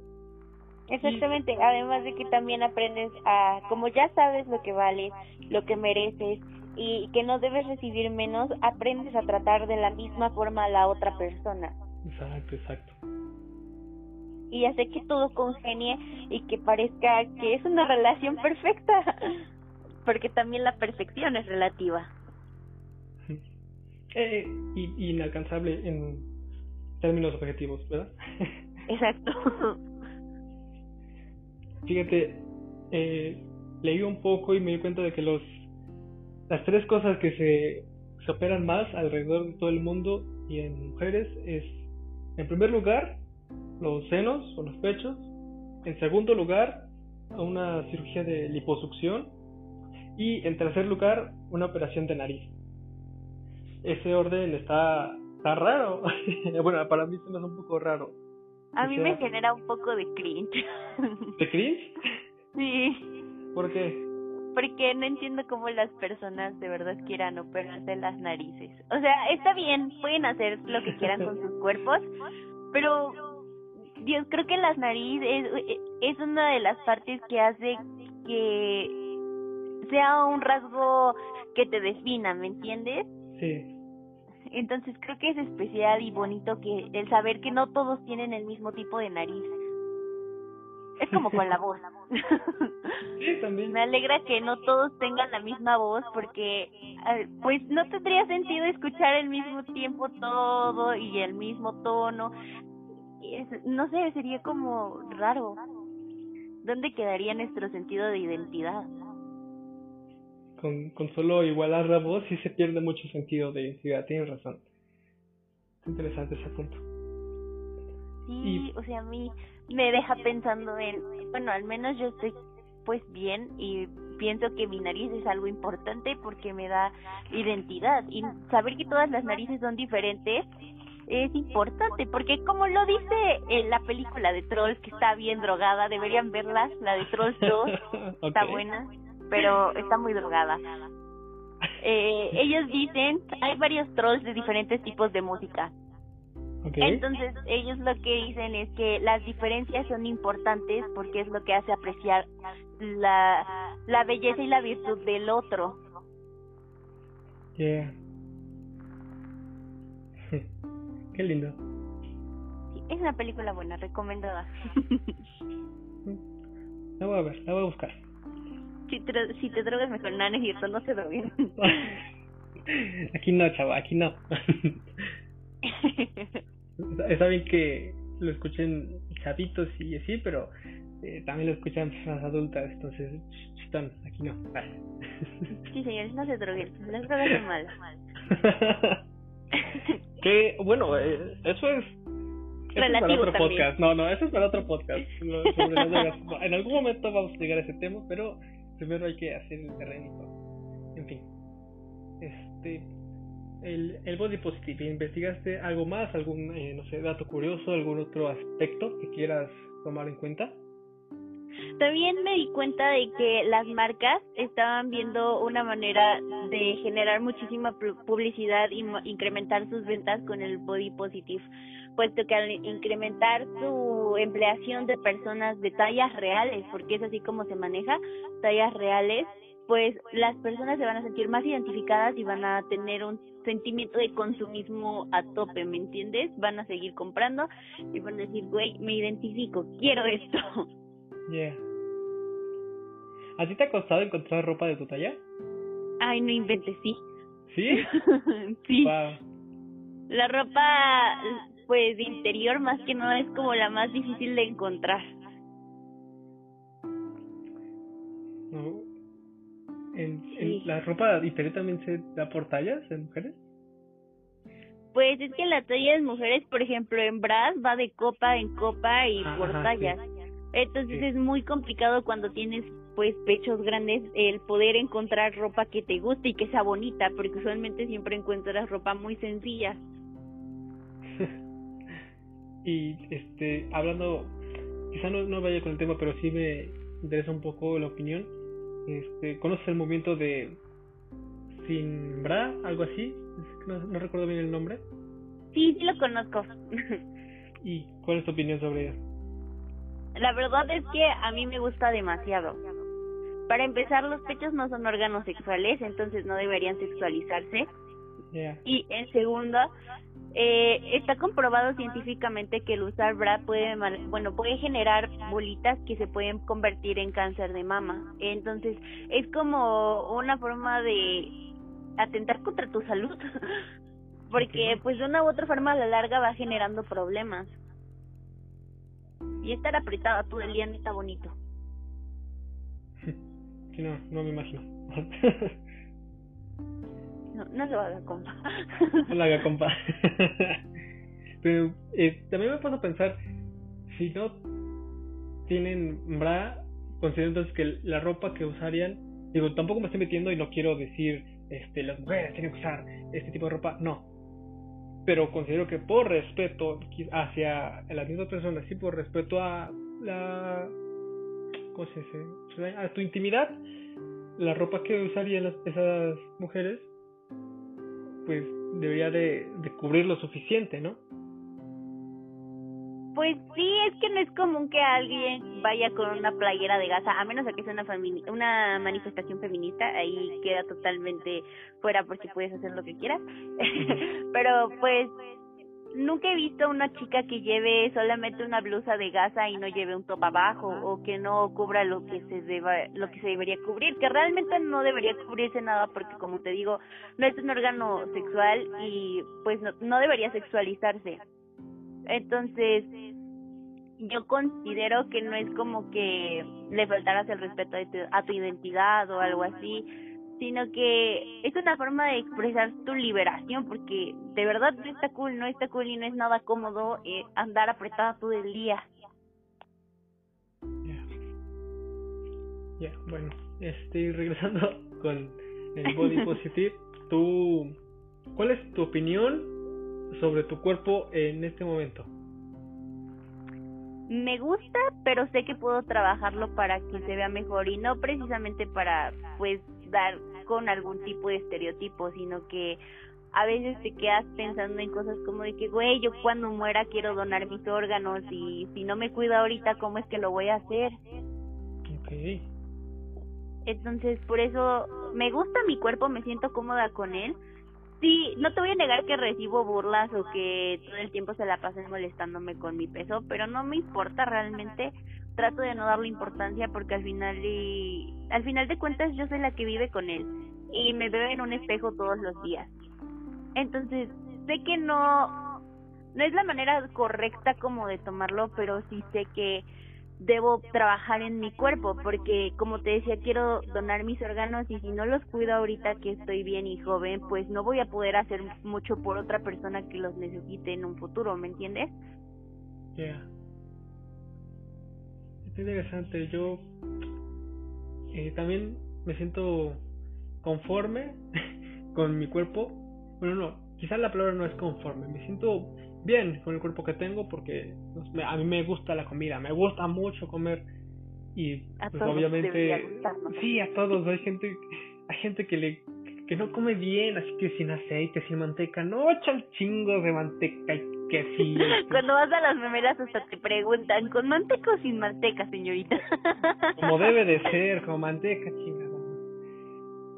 Exactamente, además de que también aprendes a, como ya sabes lo que vales, lo que mereces, y que no debes recibir menos, aprendes a tratar de la misma forma a la otra persona. Exacto, exacto. Y hace que todo congenie y que parezca que es una relación perfecta, [laughs] porque también la perfección es relativa. [laughs] Eh, y, inalcanzable en términos objetivos, ¿verdad? [laughs] Exacto. Fíjate, eh, leí un poco y me di cuenta de que los las tres cosas que se, se operan más alrededor de todo el mundo y en mujeres es, en primer lugar, los senos o los pechos. En segundo lugar, una cirugía de liposucción. Y en tercer lugar, una operación de nariz. Ese orden está, está raro. [laughs] bueno, para mí se me hace un poco raro. A mí me genera un poco de cringe. [laughs] ¿De cringe? Sí. ¿Por qué? porque no entiendo cómo las personas de verdad quieran operarse las narices. O sea, está bien, pueden hacer lo que quieran con sus cuerpos, pero Dios, creo que las narices es, es una de las partes que hace que sea un rasgo que te defina, ¿me entiendes? Sí. Entonces creo que es especial y bonito que el saber que no todos tienen el mismo tipo de nariz. Es como con la voz. [laughs] sí, también. Me alegra que no todos tengan la misma voz porque pues no tendría sentido escuchar el mismo tiempo todo y el mismo tono. no sé, sería como raro. ¿Dónde quedaría nuestro sentido de identidad? Con, con solo igualar la voz sí se pierde mucho sentido de identidad, tienes razón. Es interesante ese punto. Sí, o sea, a mí me deja pensando en, bueno, al menos yo estoy pues bien y pienso que mi nariz es algo importante porque me da identidad y saber que todas las narices son diferentes es importante porque como lo dice en la película de Trolls que está bien drogada, deberían verla, la de Trolls 2, [laughs] está buena, pero está muy drogada. Eh, ellos dicen, hay varios trolls de diferentes tipos de música. Entonces ellos lo que dicen es que las diferencias son importantes porque es lo que hace apreciar la, la belleza y la virtud del otro. Yeah. [laughs] Qué lindo. es una película buena, recomendada. [laughs] la voy a ver, la voy a buscar. Si te, si te drogas mejor, no, no es cierto, no se droguen. [laughs] aquí no, chava, aquí no. [laughs] Está bien que lo escuchen chavitos y así, pero eh, también lo escuchan personas adultas, entonces, chistón, aquí no. Sí, señores, no se droguen, [laughs] las drogas son malas. que, bueno, eh, eso es... Eso es para otro podcast. No, no, eso es para otro podcast. en algún momento vamos a llegar a ese tema, pero primero hay que hacer el terreno. En fin. Este el, el body positive. ¿Investigaste algo más? ¿Algún, eh, no sé, dato curioso? ¿Algún otro aspecto que quieras tomar en cuenta? También me di cuenta de que las marcas estaban viendo una manera de generar muchísima publicidad y incrementar sus ventas con el body positive, puesto que al incrementar su empleación de personas de tallas reales, porque es así como se maneja, tallas reales, pues las personas se van a sentir más identificadas y van a tener un sentimiento de consumismo a tope, ¿me entiendes? Van a seguir comprando y van a decir, güey, me identifico, quiero esto. [laughs] Yeah. ¿A ti te ha costado encontrar ropa de tu talla? Ay, no inventes, sí. ¿Sí? [laughs] sí. La ropa, pues, de interior más que no es como la más difícil de encontrar. No, ¿En, la ropa diferente también se da por tallas en mujeres? Pues es que la talla de mujeres, por ejemplo, en bras va de copa en copa y por tallas. Entonces es muy complicado cuando tienes pues pechos grandes el poder encontrar ropa que te guste y que sea bonita, porque usualmente siempre encuentras ropa muy sencilla. Y este hablando, quizá no, no vaya con el tema, pero sí me interesa un poco la opinión este, ¿Conoces el movimiento de Sinbra? Algo así. No, no recuerdo bien el nombre. Sí, sí lo conozco. [laughs] ¿Y cuál es tu opinión sobre eso? La verdad es que a mí me gusta demasiado. Para empezar, los pechos no son órganos sexuales, entonces no deberían sexualizarse. Y en segundo, eh, está comprobado científicamente que el usar bra puede, bueno, puede generar bolitas que se pueden convertir en cáncer de mama. Entonces, es como una forma de atentar contra tu salud. [laughs] Porque, pues, de una u otra forma, a la larga va generando problemas. Y estar apretada todo el día no está bonito. [laughs] Sí, no, no me imagino. [laughs] No, no lo haga, compa. [laughs] no lo haga, compa. [laughs] Pero eh, también me puedo pensar, si no tienen bra, considero entonces que la ropa que usarían, digo, tampoco me estoy metiendo y no quiero decir, este, las mujeres tienen que usar este tipo de ropa, no. Pero considero que por respeto hacia las mismas personas, sí, por respeto a la, ¿cómo se dice? A tu intimidad, la ropa que usarían esas mujeres pues debería de, cubrir lo suficiente, ¿no? Pues sí, es que no es común que alguien vaya con una playera de gasa, a menos que sea una, una manifestación feminista, ahí queda totalmente fuera porque puedes hacer lo que quieras. [laughs] Pero pues nunca he visto una chica que lleve solamente una blusa de gasa y no lleve un top abajo o que no cubra lo que se deba, lo que se debería cubrir, que realmente no debería cubrirse nada porque como te digo, no es un órgano sexual y pues no, no debería sexualizarse. Entonces, yo considero que no es como que le faltaras el respeto a tu, identidad o algo así, sino que es una forma de expresar tu liberación, porque de verdad no está cool, no está cool y no es nada cómodo eh, andar apretada todo el día. Ya, bueno, este, regresando [laughs] con el body [laughs] positive, tú, ¿cuál es tu opinión sobre tu cuerpo en este momento? me gusta, pero sé que puedo trabajarlo para que se vea mejor y no precisamente para pues dar con algún tipo de estereotipo, sino que a veces te quedas pensando en cosas como de que, güey, yo cuando muera quiero donar mis órganos y si no me cuido ahorita, ¿cómo es que lo voy a hacer? Okay. Entonces, por eso me gusta mi cuerpo, me siento cómoda con él, sí, no te voy a negar que recibo burlas o que todo el tiempo se la pasen molestándome con mi peso, pero no me importa realmente. Trato de no darle importancia porque al final y al final de cuentas yo soy la que vive con él y me veo en un espejo todos los días. Entonces, sé que no no es la manera correcta como de tomarlo, pero sí sé que debo trabajar en mi cuerpo porque como te decía quiero donar mis órganos y si no los cuido ahorita que estoy bien y joven pues no voy a poder hacer mucho por otra persona que los necesite en un futuro ¿me entiendes? Es interesante. Yo eh, también me siento conforme [laughs] con mi cuerpo. Bueno no quizás la palabra no es conforme. Me siento bien con el cuerpo que tengo porque a mí me gusta la comida, me gusta mucho comer y pues obviamente sí a todos. Hay gente hay gente que le que no come bien así que sin aceite sin manteca. No echan chingos de manteca y quesillo cuando vas a las memeras hasta te preguntan con manteca o sin manteca señorita [laughs] como debe de ser con manteca chingada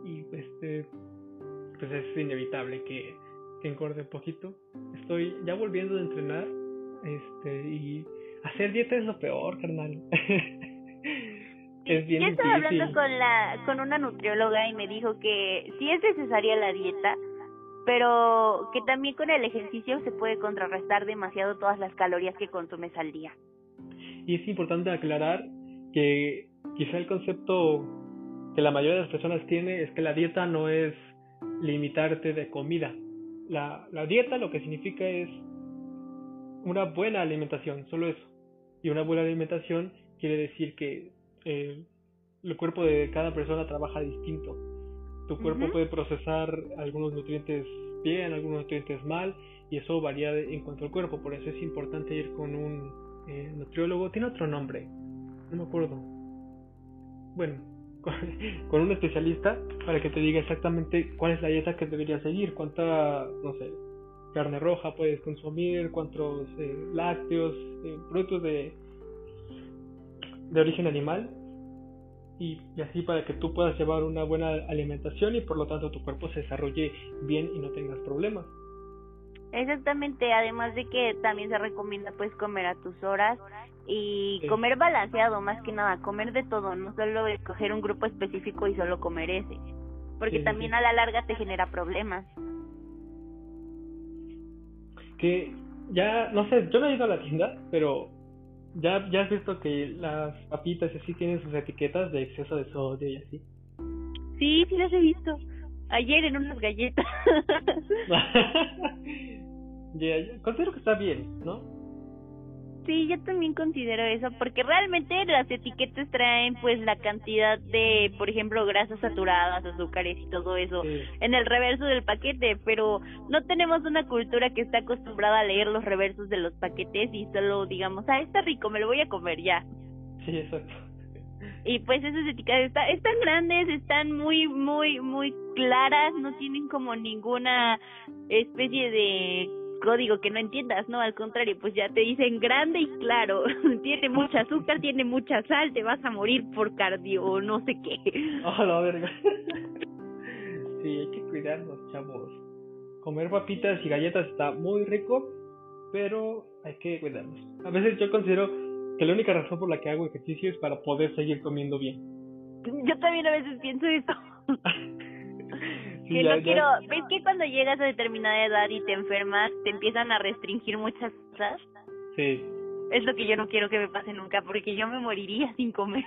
y este pues es inevitable que que engorde un poquito. Estoy ya volviendo a entrenar. Este, y hacer dieta es lo peor, carnal. [laughs] es bien Yo estaba hablando con la con una nutrióloga y me dijo que sí es necesaria la dieta, pero que también con el ejercicio se puede contrarrestar demasiado todas las calorías que consumes al día. Y es importante aclarar que quizá el concepto que la mayoría de las personas tiene es que la dieta no es limitarte de comida, la, la dieta lo que significa es una buena alimentación, solo eso. Y una buena alimentación quiere decir que eh, el cuerpo de cada persona trabaja distinto. Tu cuerpo puede procesar algunos nutrientes bien, algunos nutrientes mal, y eso varía en cuanto al cuerpo. Por eso es importante ir con un eh, nutriólogo. Tiene otro nombre, no me acuerdo. Bueno, [laughs] con, un especialista para que te diga exactamente cuál es la dieta que deberías seguir, cuánta, no sé, carne roja puedes consumir, cuántos eh, lácteos, eh, productos de, de origen animal y, y, así para que tú puedas llevar una buena alimentación y por lo tanto tu cuerpo se desarrolle bien y no tengas problemas. Exactamente, además de que también se recomienda pues comer a tus horas y comer balanceado más que nada, comer de todo, no solo escoger un grupo específico y solo comer ese, porque también a la larga te genera problemas. Que ya, no sé, yo no he ido a la tienda, pero ya, ya has visto que las papitas así tienen sus etiquetas de exceso de sodio y así. Sí, sí las he visto. Ayer en unas galletas. [laughs] considero que está bien, ¿no? Sí, yo también considero eso, porque realmente las etiquetas traen pues la cantidad de, por ejemplo, grasas saturadas, azúcares y todo eso en el reverso del paquete, pero no tenemos una cultura que está acostumbrada a leer los reversos de los paquetes y solo digamos, ah, está rico, me lo voy a comer ya. Sí, exacto. Y pues esas etiquetas está, están grandes, están muy, muy, muy claras, no tienen como ninguna especie de código que no entiendas, no, al contrario, pues ya te dicen grande y claro, [laughs] tiene mucha azúcar, tiene mucha sal, te vas a morir por cardio o no sé qué. [laughs] Oh, la verga. [laughs] sí, hay que cuidarnos, chavos. Comer papitas y galletas está muy rico, pero hay que cuidarnos. A veces yo considero que la única razón por la que hago ejercicio es para poder seguir comiendo bien. Yo también a veces pienso eso. Que no quiero, ¿ves que cuando llegas a determinada edad y te enfermas, te empiezan a restringir muchas cosas? Sí. Es lo que yo no quiero que me pase nunca, porque yo me moriría sin comer.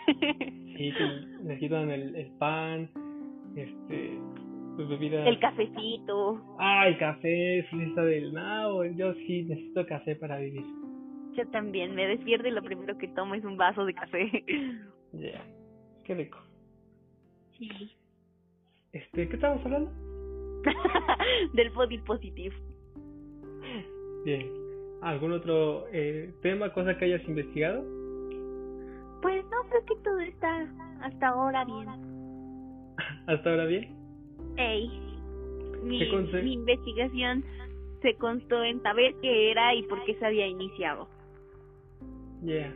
sí, necesitan el, el pan, este, pues bebida. El cafecito. Ah, el café, fiesta del nao. Yo sí necesito café para vivir. Yo también, me despierto y lo primero que tomo es un vaso de café. Ya, qué rico. Sí. Este, ¿qué estamos hablando? [laughs] Del body positive. Bien. ¿Algún otro eh, tema, cosa que hayas investigado? Pues no, creo que todo está hasta ahora bien. [laughs] ¿Hasta ahora bien? Ey. Mi, mi investigación se constó en saber qué era y por qué se había iniciado. Ya.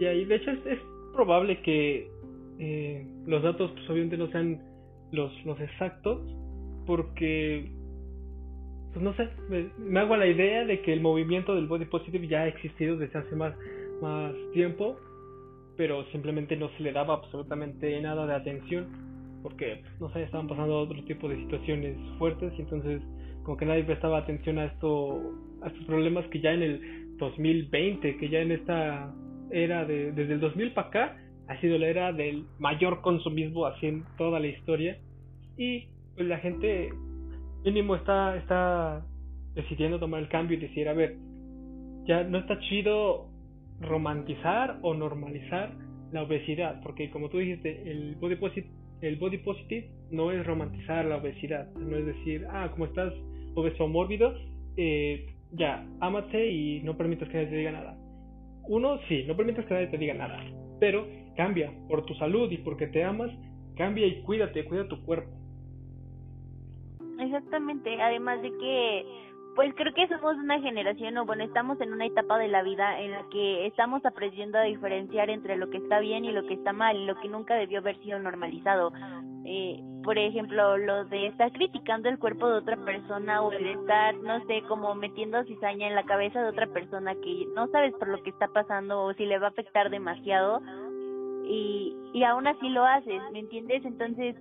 Ya, y de hecho es, probable que eh, los datos pues obviamente no sean los, los exactos porque pues no sé, me, hago la idea de que el movimiento del body positive ya ha existido desde hace más, más tiempo, pero simplemente no se le daba absolutamente nada de atención, porque, no sé, estaban pasando otro tipo de situaciones fuertes y entonces como que nadie prestaba atención a esto, a estos problemas que ya en el 2020, que ya en esta era de, desde el 2000 para acá, ha sido la era del mayor consumismo así en toda la historia y pues la gente mínimo está, está decidiendo tomar el cambio y decir, a ver, ya no está chido romantizar o normalizar la obesidad, porque como tú dijiste, el body positive, el body positive no es romantizar la obesidad, no es decir, ah, como estás obeso mórbido, eh, ya, ámate y no permitas que nadie te diga nada. Uno, sí, no permitas que nadie te diga nada, pero cambia por tu salud y porque te amas, cambia y cuídate, cuida tu cuerpo. Exactamente, además de que pues creo que somos una generación o bueno, estamos en una etapa de la vida en la que estamos aprendiendo a diferenciar entre lo que está bien y lo que está mal, lo que nunca debió haber sido normalizado. Eh, por ejemplo, lo de estar criticando el cuerpo de otra persona o el de estar, no sé, como metiendo cizaña en la cabeza de otra persona que no sabes por lo que está pasando o si le va a afectar demasiado y, y aún así lo haces, ¿me entiendes? Entonces,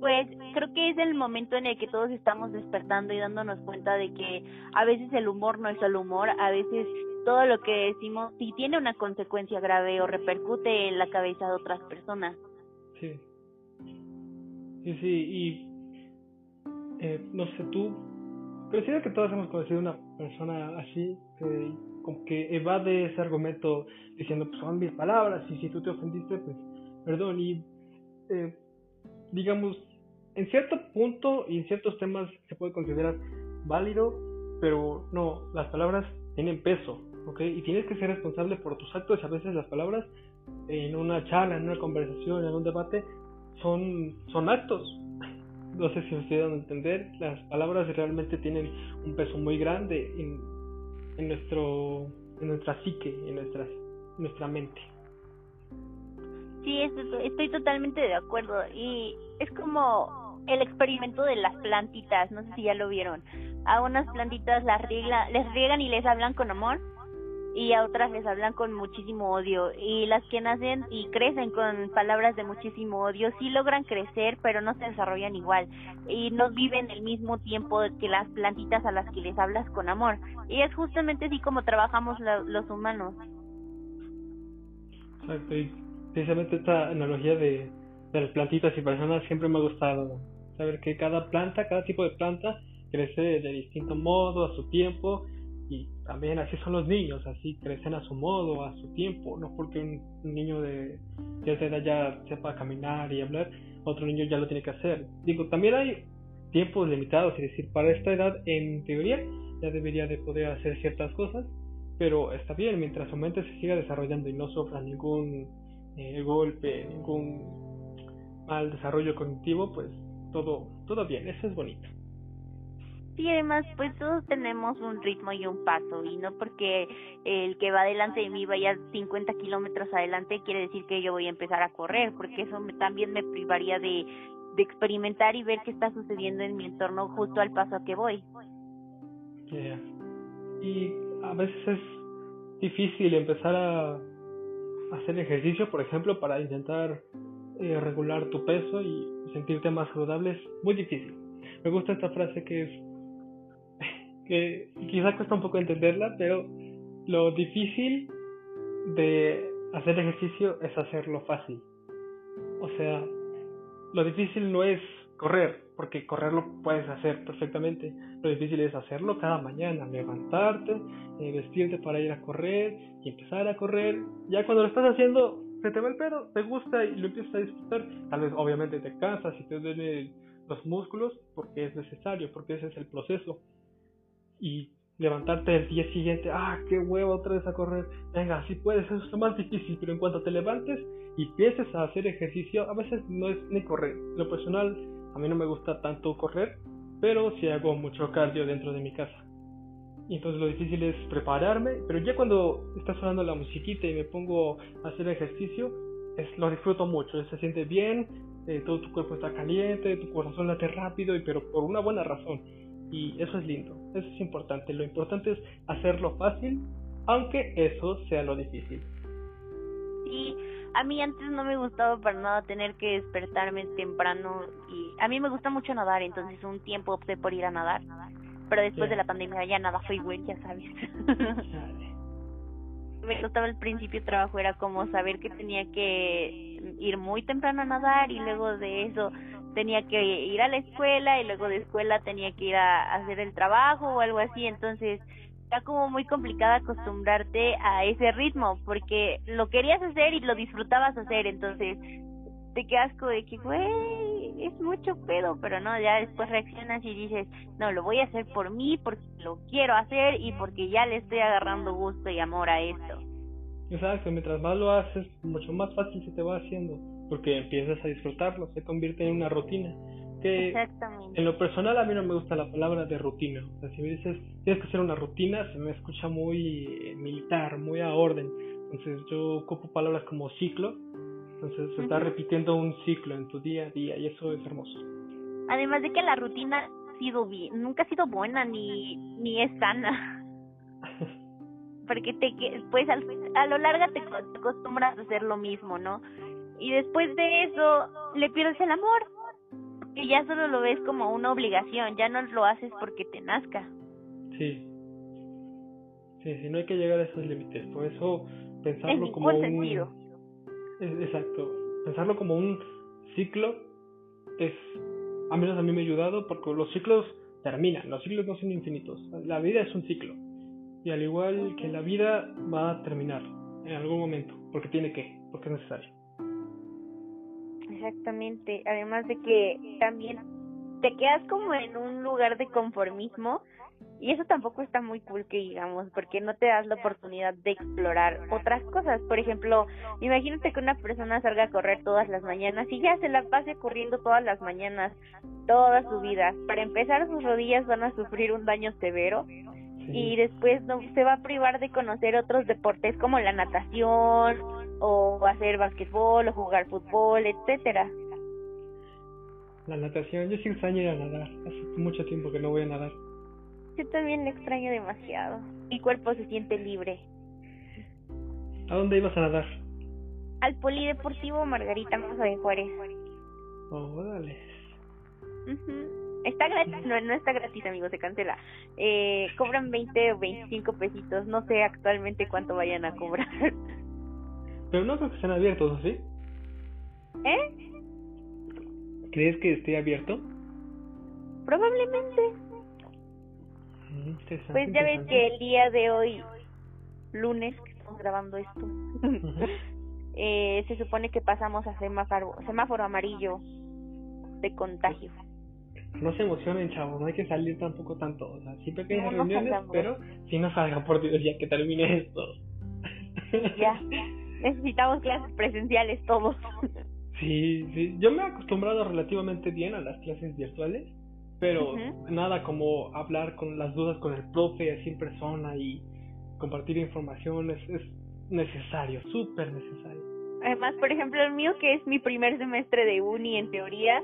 pues creo que es el momento en el que todos estamos despertando y dándonos cuenta de que a veces el humor no es solo humor, a veces todo lo que decimos sí tiene una consecuencia grave o repercute en la cabeza de otras personas. Sí. Sí, sí, y eh, no sé tú, pero que todos hemos conocido una persona así que como que evade ese argumento diciendo pues son mis palabras y si tú te ofendiste pues perdón y eh, digamos en cierto punto y en ciertos temas se puede considerar válido, pero no, las palabras tienen peso, ¿ok? Y tienes que ser responsable por tus actos a veces las palabras en una charla, en una conversación, en un debate, son, son actos. No sé si ustedes van a las palabras realmente tienen un peso muy grande en, en, nuestro, en nuestra psique, en nuestra, nuestra mente. Sí, estoy totalmente de acuerdo. Y es como el experimento de las plantitas, no sé si ya lo vieron. A unas plantitas las les riegan y les hablan con amor y a otras les hablan con muchísimo odio y las que nacen y crecen con palabras de muchísimo odio sí logran crecer pero no se desarrollan igual y no viven el mismo tiempo que las plantitas a las que les hablas con amor. Y es justamente así como trabajamos los humanos. Exacto y precisamente esta analogía de, de las plantitas y personas siempre me ha gustado saber que cada planta, cada tipo de planta crece de distinto modo, a su tiempo, y también así son los niños, así crecen a su modo, a su tiempo, no porque un, niño de cierta edad ya sepa caminar y hablar, otro niño ya lo tiene que hacer. Digo, también hay tiempos limitados, es decir, para esta edad en teoría ya debería de poder hacer ciertas cosas, pero está bien, mientras su mente se siga desarrollando y no sufra ningún eh, golpe, ningún mal desarrollo cognitivo, pues todo, todo bien, eso es bonito. Sí, además, pues todos tenemos un ritmo y un paso, y no porque el que va delante de mí vaya 50 kilómetros adelante quiere decir que yo voy a empezar a correr, porque eso también me privaría de, de experimentar y ver qué está sucediendo en mi entorno justo al paso a que voy. Y a veces es difícil empezar a hacer ejercicio, por ejemplo, para intentar eh, regular tu peso y sentirte más saludable es muy difícil. Me gusta esta frase que es que quizá cuesta un poco entenderla, pero lo difícil de hacer ejercicio es hacerlo fácil. O sea, lo difícil no es correr, porque correrlo puedes hacer perfectamente. Lo difícil es hacerlo cada mañana, levantarte, eh, vestirte para ir a correr y empezar a correr. Ya cuando lo estás haciendo, se te va el pedo, te gusta y lo empiezas a disfrutar. Tal vez obviamente te cansas y te duelen los músculos porque es necesario, porque ese es el proceso. Y levantarte el día siguiente, ah, qué huevo otra vez a correr. Venga, si puedes, eso es lo más difícil, pero en cuanto te levantes y empieces a hacer ejercicio, a veces no es ni correr. Lo personal, a mí no me gusta tanto correr, pero sí hago mucho cardio dentro de mi casa. Y entonces lo difícil es prepararme, pero ya cuando está sonando la musiquita y me pongo a hacer ejercicio, es, lo disfruto mucho, se siente bien, eh, todo tu cuerpo está caliente, tu corazón late rápido, y, pero por una buena razón. Y eso es lindo, eso es importante. Lo importante es hacerlo fácil, aunque eso sea lo difícil. Y a mí antes no me gustaba para nada tener que despertarme temprano y a mí me gusta mucho nadar, entonces un tiempo opté por ir a nadar pero después de la pandemia ya nada fue igual, ya sabes. [laughs] me costaba el principio trabajo, era como saber que tenía que ir muy temprano a nadar y luego de eso tenía que ir a la escuela y luego de escuela tenía que ir a hacer el trabajo o algo así, entonces era como muy complicado acostumbrarte a ese ritmo porque lo querías hacer y lo disfrutabas hacer, entonces te quedas como de que, güey, es mucho pedo, pero no, ya después reaccionas y dices, no, lo voy a hacer por mí, porque lo quiero hacer y porque ya le estoy agarrando gusto y amor a esto. Exacto, mientras más lo haces, mucho más fácil se te va haciendo, porque empiezas a disfrutarlo, se convierte en una rutina. Que Exactamente. En lo personal a mí no me gusta la palabra de rutina. O sea, si me dices, tienes que hacer una rutina, se me escucha muy militar, muy a orden. Entonces yo ocupo palabras como ciclo, entonces se está repitiendo un ciclo en tu día a día y eso es hermoso. Además de que la rutina ha sido bien, nunca ha sido buena ni, ni es sana. [laughs] Porque te pues a lo largo te acostumbras a hacer lo mismo, ¿no? Y después de eso le pierdes el amor. Y ya solo lo ves como una obligación, ya no lo haces porque te nazca. Sí. Sí, sí, no hay que llegar a esos límites. Por eso pensarlo como un sentido Exacto. Pensarlo como un ciclo es, a menos a mí me ha ayudado porque los ciclos terminan, los ciclos no son infinitos. La vida es un ciclo. Y al igual que la vida va a terminar en algún momento, porque tiene que, porque es necesario. Exactamente. Además de que también te quedas como en un lugar de conformismo y eso tampoco está muy cool que digamos, porque no te das la oportunidad de explorar otras cosas. Por ejemplo, imagínate que una persona salga a correr todas las mañanas y ya se la pase corriendo todas las mañanas, toda su vida. Para empezar, sus rodillas van a sufrir un daño severo y después no, se va a privar de conocer otros deportes como la natación o hacer basquetbol o jugar fútbol, etcétera. La natación, yo sí extraño ir a nadar. Hace mucho tiempo que no voy a nadar. Yo también le extraño demasiado. Mi cuerpo se siente libre. ¿A dónde ibas a nadar? Al Polideportivo Margarita Maza de Juárez. Oh, dale. Está gratis, no, no está gratis, amigo, se cancela. Eh, cobran 20 o 25 pesitos, no sé actualmente cuánto vayan a cobrar. Pero no creo que estén abiertos, ¿sí? ¿Eh? ¿Crees que esté abierto? Probablemente. Pues ya ves que el día de hoy, lunes, que estamos grabando esto, [laughs] eh, se supone que pasamos a semáforo, semáforo amarillo de contagio. No se emocionen, chavos, no hay que salir tampoco tanto. O sea, sí pequeñas reuniones, pero si no salgan por Dios ya que termine esto. ya, [laughs] necesitamos clases presenciales todos. sí, sí, yo me he acostumbrado relativamente bien a las clases virtuales pero nada como hablar con las dudas con el profe así en persona y compartir información es, necesario, súper necesario. Además, por ejemplo, el mío que es mi primer semestre de uni en teoría,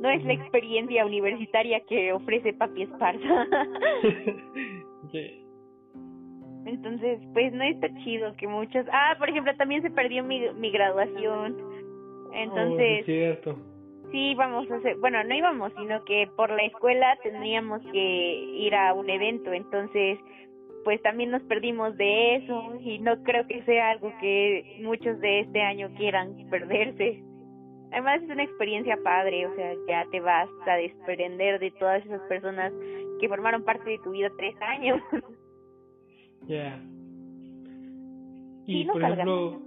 no es la experiencia universitaria que ofrece Papi Esparza. [laughs] [laughs] Entonces, pues no está chido que muchos... Ah, por ejemplo, también se perdió mi, mi graduación. Oh, Entonces... es cierto sí íbamos a hacer, bueno, no íbamos, sino que por la escuela teníamos que ir a un evento, entonces pues también nos perdimos de eso y no creo que sea algo que muchos de este año quieran perderse. Además es una experiencia padre, o sea, ya te vas a desprender de todas esas personas que formaron parte de tu vida tres años. [laughs] Ya. Y por ejemplo,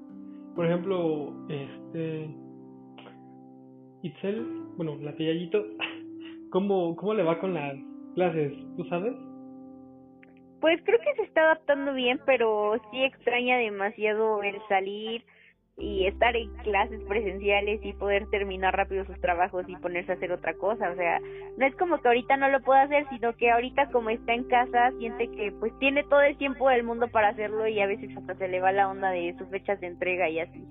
por ejemplo, este Itzel, bueno, la Tillallito, [laughs] ¿cómo, ¿cómo le va con las clases? ¿Tú sabes? Pues creo que se está adaptando bien, pero sí extraña demasiado el salir y estar en clases presenciales y poder terminar rápido sus trabajos y ponerse a hacer otra cosa, o sea, no es como que ahorita no lo pueda hacer, sino que ahorita como está en casa siente que pues tiene todo el tiempo del mundo para hacerlo y a veces hasta se le va la onda de sus fechas de entrega y así.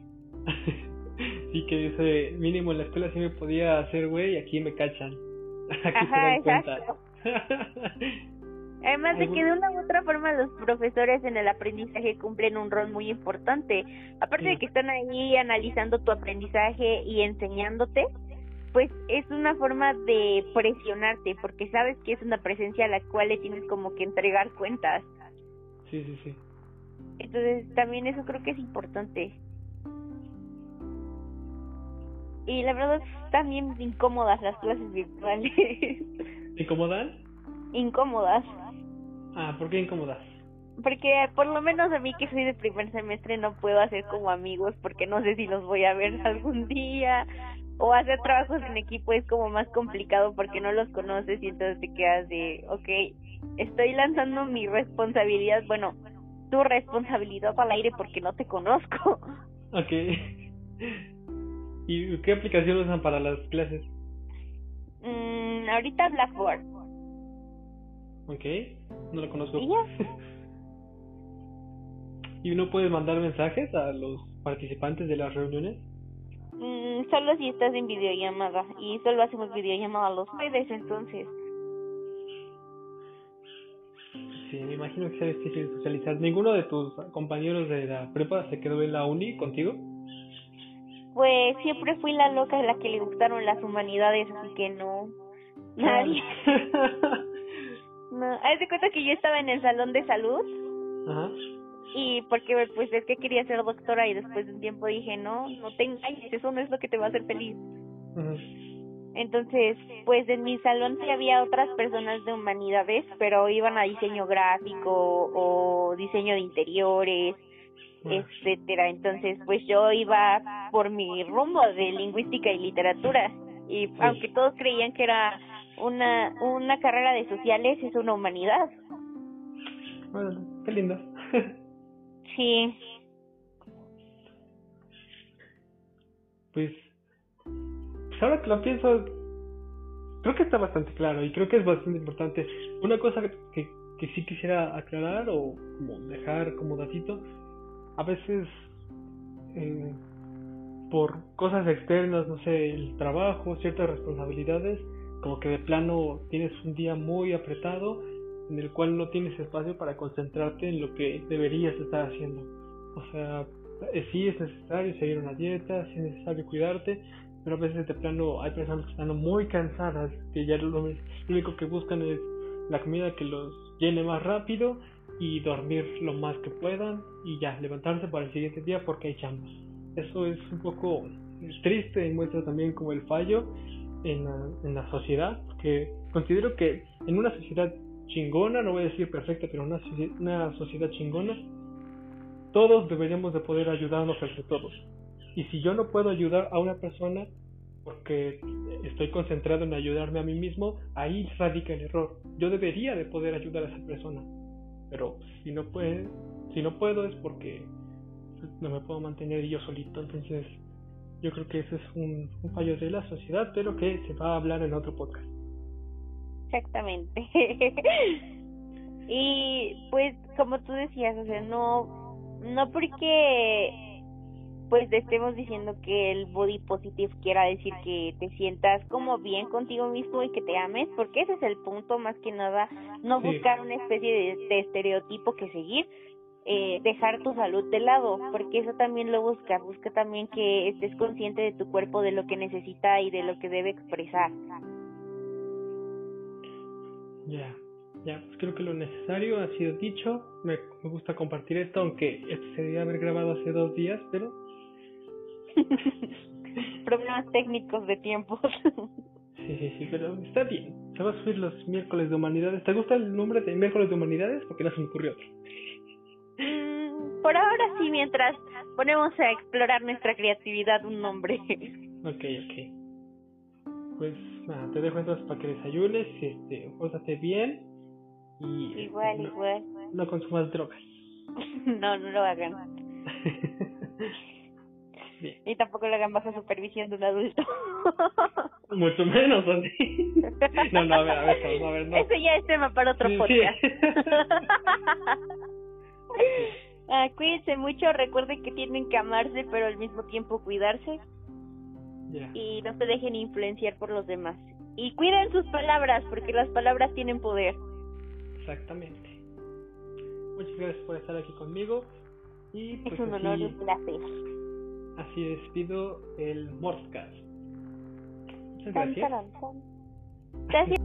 [laughs] sí que dice, mínimo en la escuela sí me podía hacer güey y aquí me cachan. [laughs] Ajá, exacto. [laughs] Además de que de una u otra forma los profesores en el aprendizaje cumplen un rol muy importante. Aparte de que están ahí analizando tu aprendizaje y enseñándote, pues es una forma de presionarte porque sabes que es una presencia a la cual le tienes como que entregar cuentas. Sí, sí, sí. Entonces también eso creo que es importante. Y la verdad también incómodas las clases virtuales. [laughs] ¿Incómodas? Incómodas. Ah, ¿por qué incómodas? Porque por lo menos a mí que soy de primer semestre no puedo hacer como amigos porque no sé si los voy a ver algún día o hacer trabajos en equipo es como más complicado porque no los conoces y entonces te quedas de, ok, estoy lanzando mi responsabilidad, bueno, tu responsabilidad al aire porque no te conozco. [laughs] Ok. [laughs] ¿Y qué aplicación usan para las clases? Mm, ahorita Blackboard. Ok, no lo conozco. ¿Y ya? [laughs] ¿Y uno puede mandar mensajes a los participantes de las reuniones? Mm, solo si estás en videollamada y solo hacemos videollamada los jueves, entonces. Sí, me imagino que sea difícil socializar. ¿Ninguno de tus compañeros de la prepa se quedó en la uni contigo? Pues siempre fui la loca a la que le gustaron las humanidades, así que no. Nadie. [laughs] haz de cuenta que yo estaba en el salón de salud. Ajá. Y porque pues es que quería ser doctora y después de un tiempo dije, no, no te engañes, eso no es lo que te va a hacer feliz. Entonces, pues en mi salón sí había otras personas de humanidades, pero iban a diseño gráfico o diseño de interiores etcétera. Entonces, pues yo iba por mi rumbo de lingüística y literatura y aunque todos creían que era una una carrera de sociales, es una humanidad. Bueno, qué lindo. [laughs] sí. Pues, pues ahora que lo pienso, creo que está bastante claro y creo que es bastante importante. Una cosa que, que sí quisiera aclarar o como dejar como datito a veces eh, por cosas externas, no sé, el trabajo, ciertas responsabilidades, como que de plano tienes un día muy apretado en el cual no tienes espacio para concentrarte en lo que deberías estar haciendo. O sea, eh, sí es necesario seguir una dieta, sí es necesario cuidarte, pero a veces de plano hay personas que están muy cansadas, que ya lo único que buscan es la comida que los llene más rápido y dormir lo más que puedan y ya levantarse para el siguiente día porque hay chamba. Eso es un poco triste y muestra también como el fallo en la, en la sociedad, que considero que en una sociedad chingona, no voy a decir perfecta, pero una, una sociedad chingona, todos deberíamos de poder ayudarnos entre todos. Y si yo no puedo ayudar a una persona porque estoy concentrado en ayudarme a mí mismo, ahí radica el error. Yo debería de poder ayudar a esa persona pero si no puede, si no puedo es porque no me puedo mantener yo solito, entonces yo creo que ese es un, fallo de la sociedad, pero que se va a hablar en otro podcast. Exactamente. [laughs] y pues como tú decías, o sea, no no porque pues estemos diciendo que el body positive quiera decir que te sientas como bien contigo mismo y que te ames, porque ese es el punto más que nada, no buscar una especie de, estereotipo que seguir, eh, dejar tu salud de lado, porque eso también lo busca, busca también que estés consciente de tu cuerpo, de lo que necesita y de lo que debe expresar. Ya. Ya, pues creo que lo necesario ha sido dicho. Me, me gusta compartir esto, aunque esto se debía haber grabado hace dos días, pero... [laughs] Problemas técnicos de tiempos. sí, sí, sí, pero está bien. Se va a subir los miércoles de humanidades. ¿Te gusta el nombre de miércoles de humanidades? Porque no se me ocurrió otro. Mm, por ahora sí, mientras ponemos a explorar nuestra creatividad un nombre. [laughs] ok, ok. Pues nada, te dejo entonces para que desayunes, este, pórtate bien y este, igual, no, igual. no consumas drogas. [laughs] no, no lo hagan. [laughs] bien. Y tampoco lo hagan bajo supervisión de un adulto. Mucho menos así. No, no, a ver, a ver, a ver, no. Eso ya es tema para otro Sí, podcast. sí. Ah, cuídense mucho, recuerden que tienen que amarse, pero al mismo tiempo cuidarse y no se dejen influenciar por los demás. Y cuiden sus palabras, porque las palabras tienen poder. exactamente. Muchas gracias por estar aquí conmigo. Y pues es un honor y un placer. así despido el Mordcast. Muchas gracias. tan. Gracias.